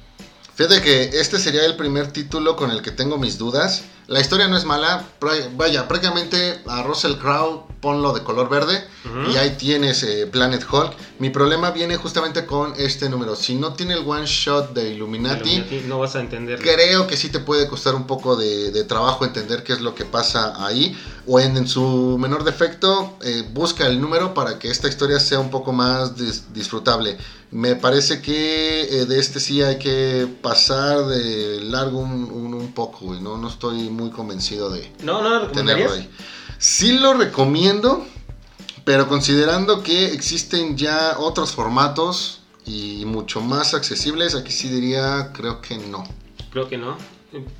Speaker 1: Fíjate que este sería el primer título con el que tengo mis dudas. La historia no es mala. Vaya, prácticamente a Russell Crowe ponlo de color verde y ahí tienes eh, Planet Hulk. Mi problema viene justamente con este número. Si no tiene el one shot de Illuminati,
Speaker 2: no vas a entender.
Speaker 1: Creo que sí te puede costar un poco de, trabajo entender qué es lo que pasa ahí. O en, su menor defecto, eh, busca el número para que esta historia sea un poco más disfrutable. Me parece que eh, de este sí hay que pasar de largo un, poco, ¿no? No estoy muy convencido de
Speaker 2: no, no,
Speaker 1: tenerlo ahí. Sí lo recomiendo, pero considerando que existen ya otros formatos y mucho más accesibles, aquí sí diría, creo que no.
Speaker 2: Creo que no.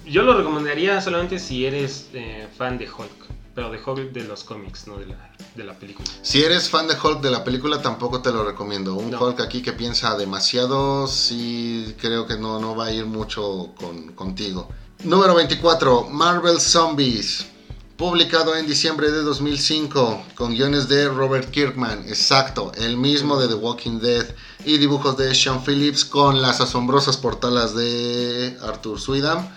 Speaker 2: Yo lo recomendaría solamente si eres eh, fan de Hulk pero de Hulk de los cómics, no de la, de la, película.
Speaker 1: Si eres fan de Hulk de la película, tampoco te lo recomiendo. Un Hulk aquí que piensa demasiado, sí creo que no, no va a ir mucho con, contigo. Número 24, Marvel Zombies. Publicado en diciembre de 2005 con guiones de Robert Kirkman, exacto, el mismo de The Walking Dead, y dibujos de Sean Phillips con las asombrosas portadas de Arthur Swidham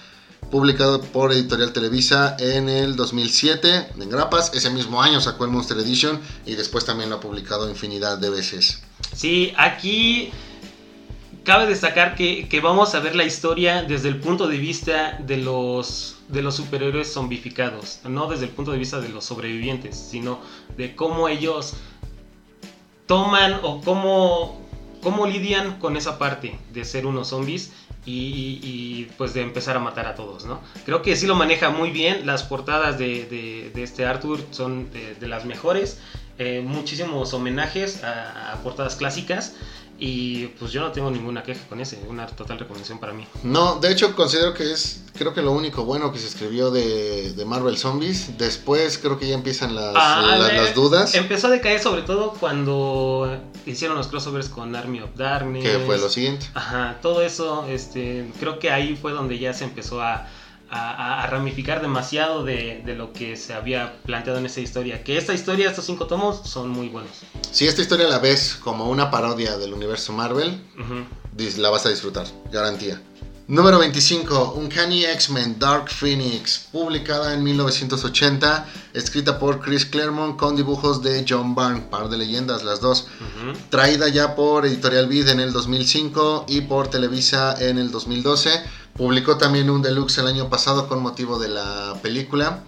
Speaker 1: publicado por Editorial Televisa en el 2007 en grapas. Ese mismo año sacó el Monster Edition y después también lo ha publicado infinidad de veces.
Speaker 2: Sí, aquí cabe destacar que, vamos a ver la historia desde el punto de vista de los, de los superhéroes zombificados, no desde el punto de vista de los sobrevivientes, sino de cómo ellos toman o cómo, cómo lidian con esa parte de ser unos zombies y, pues de empezar a matar a todos, ¿no? Creo que sí lo maneja muy bien, las portadas de, este Arthur son de, las mejores, eh, muchísimos homenajes a, portadas clásicas y pues yo no tengo ninguna queja con ese, una total recomendación para mí.
Speaker 1: No, de hecho considero que es, creo que lo único bueno que se escribió de, Marvel Zombies. Después creo que ya empiezan las, ah, las dudas.
Speaker 2: Empezó a decaer sobre todo cuando hicieron los crossovers con Army of Darkness.
Speaker 1: Que fue lo siguiente.
Speaker 2: Ajá, todo eso, este, creo que ahí fue donde ya se empezó a a, ramificar demasiado de, lo que se había planteado en esa historia. Que esta historia, estos cinco tomos, son muy buenos.
Speaker 1: Si esta historia la ves como una parodia del universo Marvel, la vas a disfrutar, garantía. Número 25, Uncanny X-Men Dark Phoenix, publicada en 1980, escrita por Chris Claremont con dibujos de John Byrne, par de leyendas las dos. Traída ya por Editorial Vid en el 2005 y por Televisa en el 2012 Publicó también un deluxe el año pasado con motivo de la película.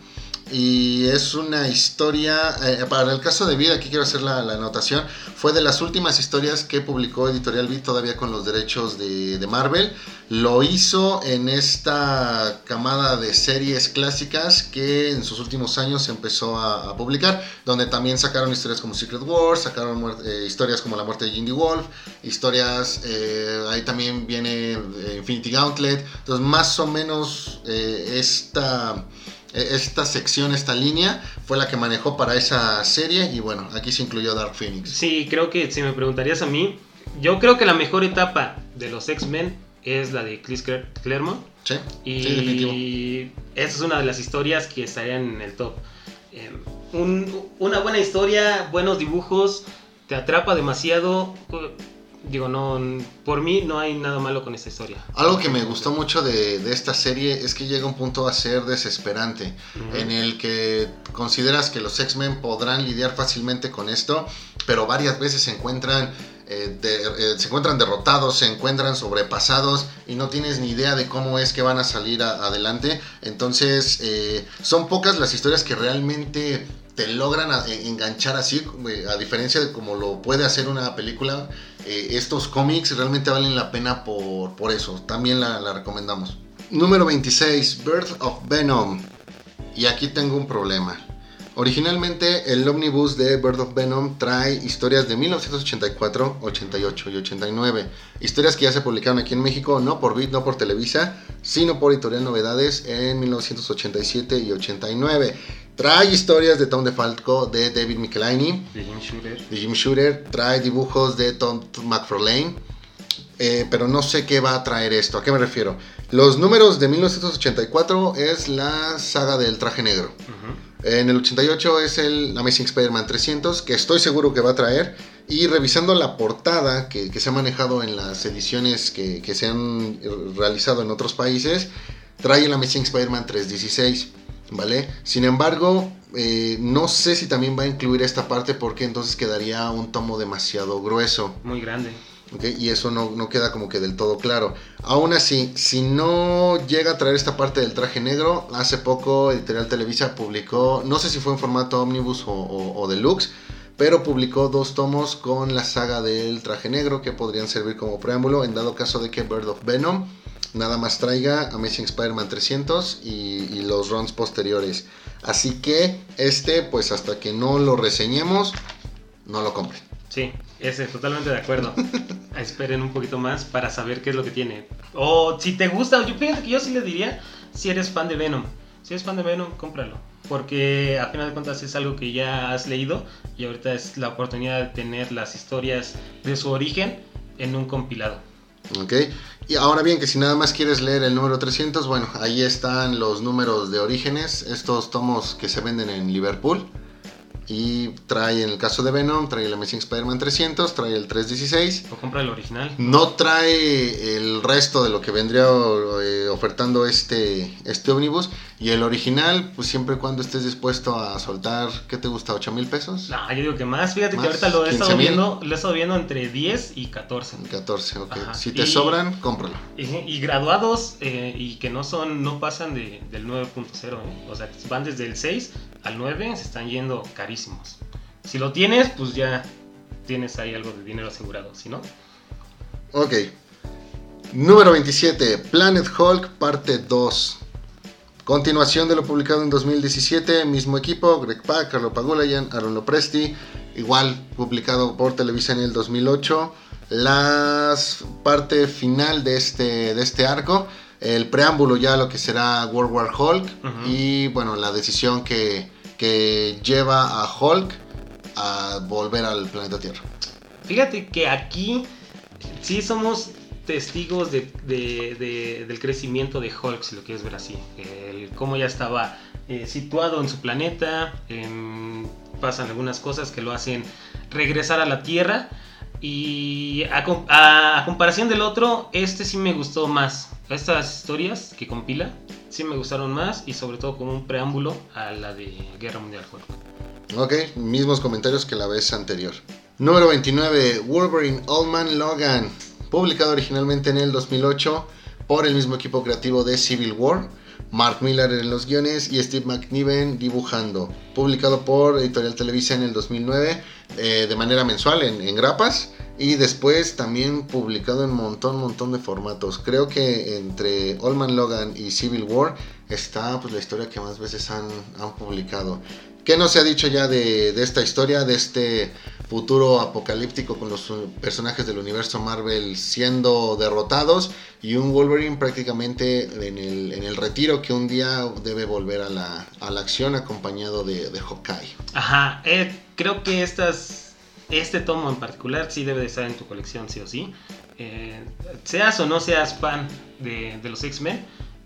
Speaker 1: Y es una historia, eh, para el caso de vida, aquí quiero hacer la, anotación, fue de las últimas historias que publicó Editorial Beat todavía con los derechos de, Marvel. Lo hizo en esta camada de series clásicas que en sus últimos años empezó a, publicar, donde también sacaron historias como Secret Wars, sacaron eh, historias como La muerte de Jindy Wolf, historias, eh, ahí también viene Infinity Gauntlet, entonces más o menos esta esta sección, esta línea, fue la que manejó para esa serie y bueno, aquí se incluyó Dark Phoenix.
Speaker 2: Sí, creo que si me preguntarías a mí, yo creo que la mejor etapa de los X-Men es la de Chris Claremont.
Speaker 1: Sí,
Speaker 2: y
Speaker 1: sí, definitivo.
Speaker 2: esa es una de las historias que estarían en el top. Eh, un, una buena historia, buenos dibujos, te atrapa demasiado. Digo, no, por mí no hay nada malo con esta historia.
Speaker 1: Algo que me gustó mucho de, de esta serie es que llega un punto a ser desesperante, uh -huh. en el que consideras que los X-Men podrán lidiar fácilmente con esto, pero varias veces se encuentran, eh, de, eh, se encuentran derrotados, se encuentran sobrepasados y no tienes ni idea de cómo es que van a salir a, adelante. Entonces, eh, son pocas las historias que realmente te logran a, enganchar así, a diferencia de como lo puede hacer una película. Eh, estos cómics realmente valen la pena por, por eso. También la, recomendamos. Número 26, Birth of Venom. Y aquí tengo un problema. Originalmente el omnibus de Birth of Venom trae historias de 1984, 88 y 89. Historias que ya se publicaron aquí en México, no por Bit, no por Televisa, sino por Editorial Novedades en 1987 y 89. Trae historias de Tom DeFalco, de David Michelini,
Speaker 2: de Jim Shooter.
Speaker 1: De Jim Shooter. Trae dibujos de Tom McFarlane. Eh, pero no sé qué va a traer esto. ¿A qué me refiero? Los números de 1984 es la saga del traje negro. Uh -huh. En el 88 es el Amazing Spider-Man 300, que estoy seguro que va a traer. Y revisando la portada que, que se ha manejado en las ediciones que, que, se han realizado en otros países, trae el Amazing Spider-Man 316. ¿Vale? Sin embargo, eh, no sé si también va a incluir esta parte porque entonces quedaría un tomo demasiado grueso.
Speaker 2: Muy grande.
Speaker 1: Okay, y eso no, no, queda como que del todo claro. Aún así, si no llega a traer esta parte del traje negro, hace poco Editorial Televisa publicó, no sé si fue en formato omnibus o, o, o deluxe, pero publicó dos tomos con la saga del traje negro que podrían servir como preámbulo en dado caso de que Bird of Venom nada más traiga Amazing Spider-Man 300 y, y, los runs posteriores. Así que este, pues hasta que no lo reseñemos, no lo compren.
Speaker 2: Sí, ese, totalmente de acuerdo. <laughs> Esperen un poquito más para saber qué es lo que tiene. O si te gusta, yo fíjate que yo sí le diría, si eres fan de Venom. Si eres fan de Venom, cómpralo. Porque a final de cuentas es algo que ya has leído y ahorita es la oportunidad de tener las historias de su origen en un compilado.
Speaker 1: Ok, y ahora bien, que si nada más quieres leer el número 300, bueno, ahí están los números de orígenes, estos tomos que se venden en Liverpool. Y trae, en el caso de Venom, trae el Amazing Spider-Man 300, trae el 316.
Speaker 2: O compra el original.
Speaker 1: No trae el resto de lo que vendría eh, ofertando este, este ómnibus. Y el original, pues siempre y cuando estés dispuesto a soltar, ¿qué te gusta? ¿8 mil pesos?
Speaker 2: No, yo digo que más. Fíjate más, que ahorita lo he, estado viendo, lo he estado viendo entre 10 y 14.
Speaker 1: 14, ok. Ajá. Si te y, sobran, cómpralo.
Speaker 2: Y, y graduados eh, y que no son no pasan de, del 9.0. ¿eh? O sea, van desde el 6 al 9, se están yendo carísimos. Si lo tienes, pues ya tienes ahí algo de dinero asegurado. Si no,
Speaker 1: Ok. Número 27, Planet Hulk, parte 2. Continuación de lo publicado en 2017, mismo equipo, Greg Pak, Carlo Pagulayan, Aaron Lopresti, igual publicado por Televisa en el 2008. La parte final de este, de este arco, el preámbulo ya a lo que será World War Hulk uh -huh. y bueno, la decisión que, que lleva a Hulk a volver al planeta Tierra.
Speaker 2: Fíjate que aquí sí somos testigos de, de, de, del crecimiento de Hulk, si lo quieres ver así. El, cómo ya estaba eh, situado en su planeta, pasan algunas cosas que lo hacen regresar a la Tierra. Y a, comparación del otro, este sí me gustó más. Estas historias que compila sí me gustaron más y sobre todo como un preámbulo a la de Guerra Mundial.
Speaker 1: Ok, mismos comentarios que la vez anterior. Número 29, Wolverine Old Man Logan publicado originalmente en el 2008 por el mismo equipo creativo de Civil War. Mark Miller en los guiones y Steve McNiven dibujando. Publicado por Editorial Televisa en el 2009 eh, de manera mensual en, en, grapas y después también publicado en montón, montón de formatos. Creo que entre Allman Logan y Civil War está pues, la historia que más veces han, han publicado. ¿Qué no se ha dicho ya de, de, esta historia, de este futuro apocalíptico con los personajes del universo Marvel siendo derrotados y un Wolverine prácticamente en el, en el retiro que un día debe volver a la, a la acción acompañado de, de Hawkeye?
Speaker 2: Ajá, eh, creo que estas, este tomo en particular sí debe de estar en tu colección, sí o sí. Eh, seas o no seas fan de, los X-Men,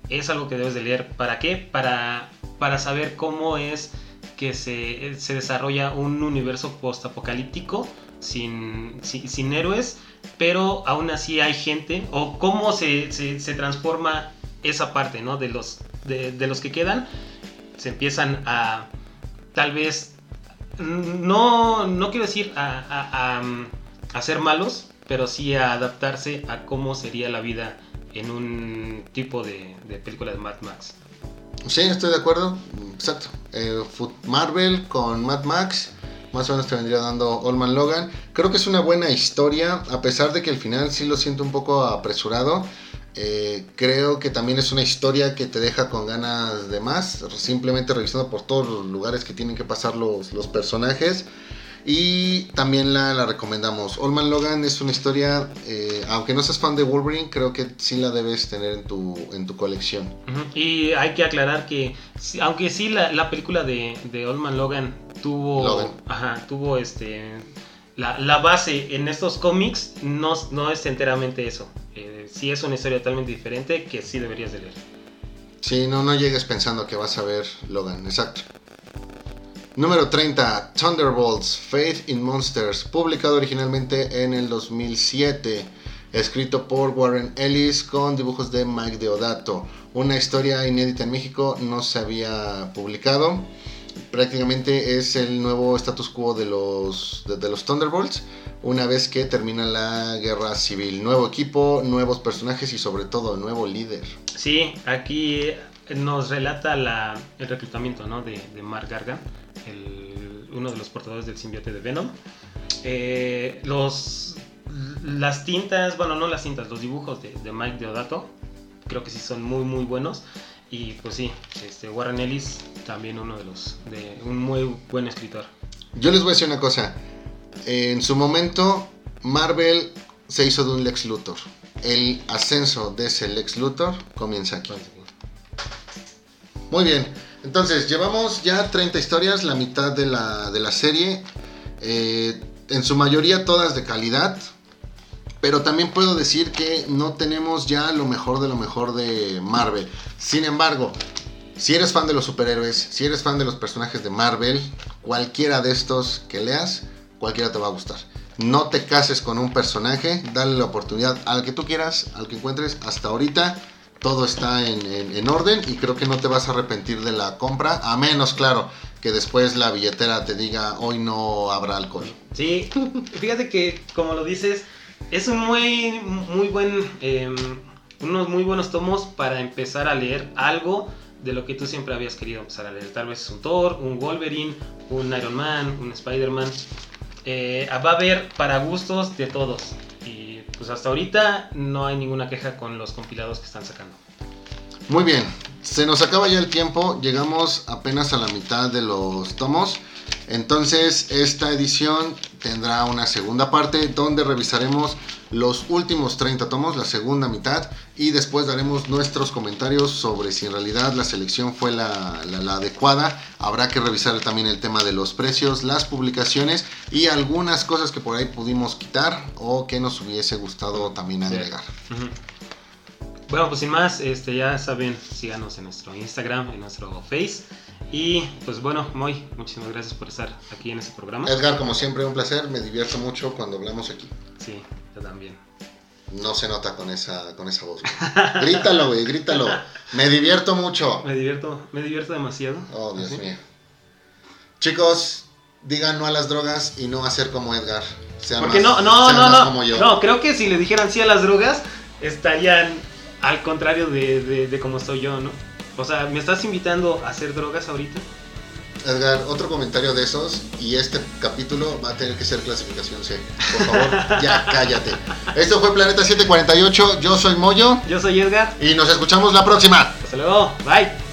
Speaker 2: es algo que debes de leer. ¿Para qué? Para, para saber cómo es que se, se desarrolla un universo post-apocalíptico sin, sin, sin, héroes, pero aún así hay gente, o cómo se, se, se transforma esa parte ¿no? de, los, de, de, los que quedan, se empiezan a tal vez, no, no quiero decir a, a, ser malos, pero sí a adaptarse a cómo sería la vida en un tipo de, película de Mad Max.
Speaker 1: Sí, estoy de acuerdo. Exacto. Eh, Marvel con Mad Max. Más o menos te vendría dando Allman Logan. Creo que es una buena historia. A pesar de que el final sí lo siento un poco apresurado. Eh, creo que también es una historia que te deja con ganas de más. Simplemente revisando por todos los lugares que tienen que pasar los, los personajes. Y también la, la, recomendamos. Allman Logan es una historia, eh, aunque no seas fan de Wolverine, creo que sí la debes tener en tu, en tu colección.
Speaker 2: Uh -huh. Y hay que aclarar que, aunque sí la, la película de, de Allman Logan tuvo,
Speaker 1: Logan.
Speaker 2: Ajá, tuvo este, la, base en estos cómics, no, no es enteramente eso. Eh, sí es una historia totalmente diferente que sí deberías de leer.
Speaker 1: Sí, no, no llegues pensando que vas a ver Logan, exacto. Número 30, Thunderbolts, Faith in Monsters, publicado originalmente en el 2007, escrito por Warren Ellis con dibujos de Mike Deodato. Una historia inédita en México, no se había publicado. Prácticamente es el nuevo status quo de los, de, los Thunderbolts, una vez que termina la guerra civil. Nuevo equipo, nuevos personajes y sobre todo nuevo líder.
Speaker 2: Sí, aquí nos relata la, el reclutamiento ¿no? de, de Mark Gargan el, uno de los portadores del simbiote de Venom. Eh, los, las tintas, bueno, no las tintas, los dibujos de, de, Mike Deodato, creo que sí son muy, muy buenos. Y pues sí, este, Warren Ellis, también uno de los, de un muy buen escritor.
Speaker 1: Yo les voy a decir una cosa. En su momento, Marvel se hizo de un Lex Luthor. El ascenso de ese Lex Luthor comienza aquí. Muy bien. Entonces, llevamos ya 30 historias, la mitad de la, de la serie. Eh, en su mayoría todas de calidad. Pero también puedo decir que no tenemos ya lo mejor de lo mejor de Marvel. Sin embargo, si eres fan de los superhéroes, si eres fan de los personajes de Marvel, cualquiera de estos que leas, cualquiera te va a gustar. No te cases con un personaje, dale la oportunidad al que tú quieras, al que encuentres hasta ahorita todo está en, en, en, orden y creo que no te vas a arrepentir de la compra, a menos, claro, que después la billetera te diga hoy no habrá alcohol.
Speaker 2: Sí, <laughs> fíjate que como lo dices, es un muy, muy buen, eh, unos muy buenos tomos para empezar a leer algo de lo que tú siempre habías querido empezar a leer. Tal vez un Thor, un Wolverine, un Iron Man, un Spider-Man. Eh, va a haber para gustos de todos pues hasta ahorita no hay ninguna queja con los compilados que están sacando.
Speaker 1: Muy bien, se nos acaba ya el tiempo, llegamos apenas a la mitad de los tomos. Entonces esta edición tendrá una segunda parte donde revisaremos los últimos 30 tomos, la segunda mitad, y después daremos nuestros comentarios sobre si en realidad la selección fue la, la, la adecuada. Habrá que revisar también el tema de los precios, las publicaciones y algunas cosas que por ahí pudimos quitar o que nos hubiese gustado también agregar. Sí. Uh -huh.
Speaker 2: Bueno, pues sin más, este, ya saben, síganos en nuestro Instagram, en nuestro Face. Y pues bueno, Moy, muchísimas gracias por estar aquí en este programa.
Speaker 1: Edgar, como siempre, un placer. Me divierto mucho cuando hablamos aquí.
Speaker 2: Sí, yo también.
Speaker 1: No se nota con esa, con esa voz. grítalo, güey, grítalo. Me divierto mucho.
Speaker 2: Me divierto, me divierto demasiado.
Speaker 1: Oh, Dios mío. Chicos, digan no a las drogas y no a ser como Edgar.
Speaker 2: Sean Porque más, no, no, no, no. No, creo que si le dijeran sí a las drogas, estarían al contrario de, de, de como soy yo, ¿no? O sea, ¿me estás invitando a hacer drogas ahorita?
Speaker 1: Edgar, otro comentario de esos y este capítulo va a tener que ser clasificación C. Por favor, <laughs> ya cállate. Esto fue Planeta 748, yo soy Moyo
Speaker 2: Yo soy Edgar.
Speaker 1: y nos escuchamos la próxima.
Speaker 2: Hasta luego. Bye.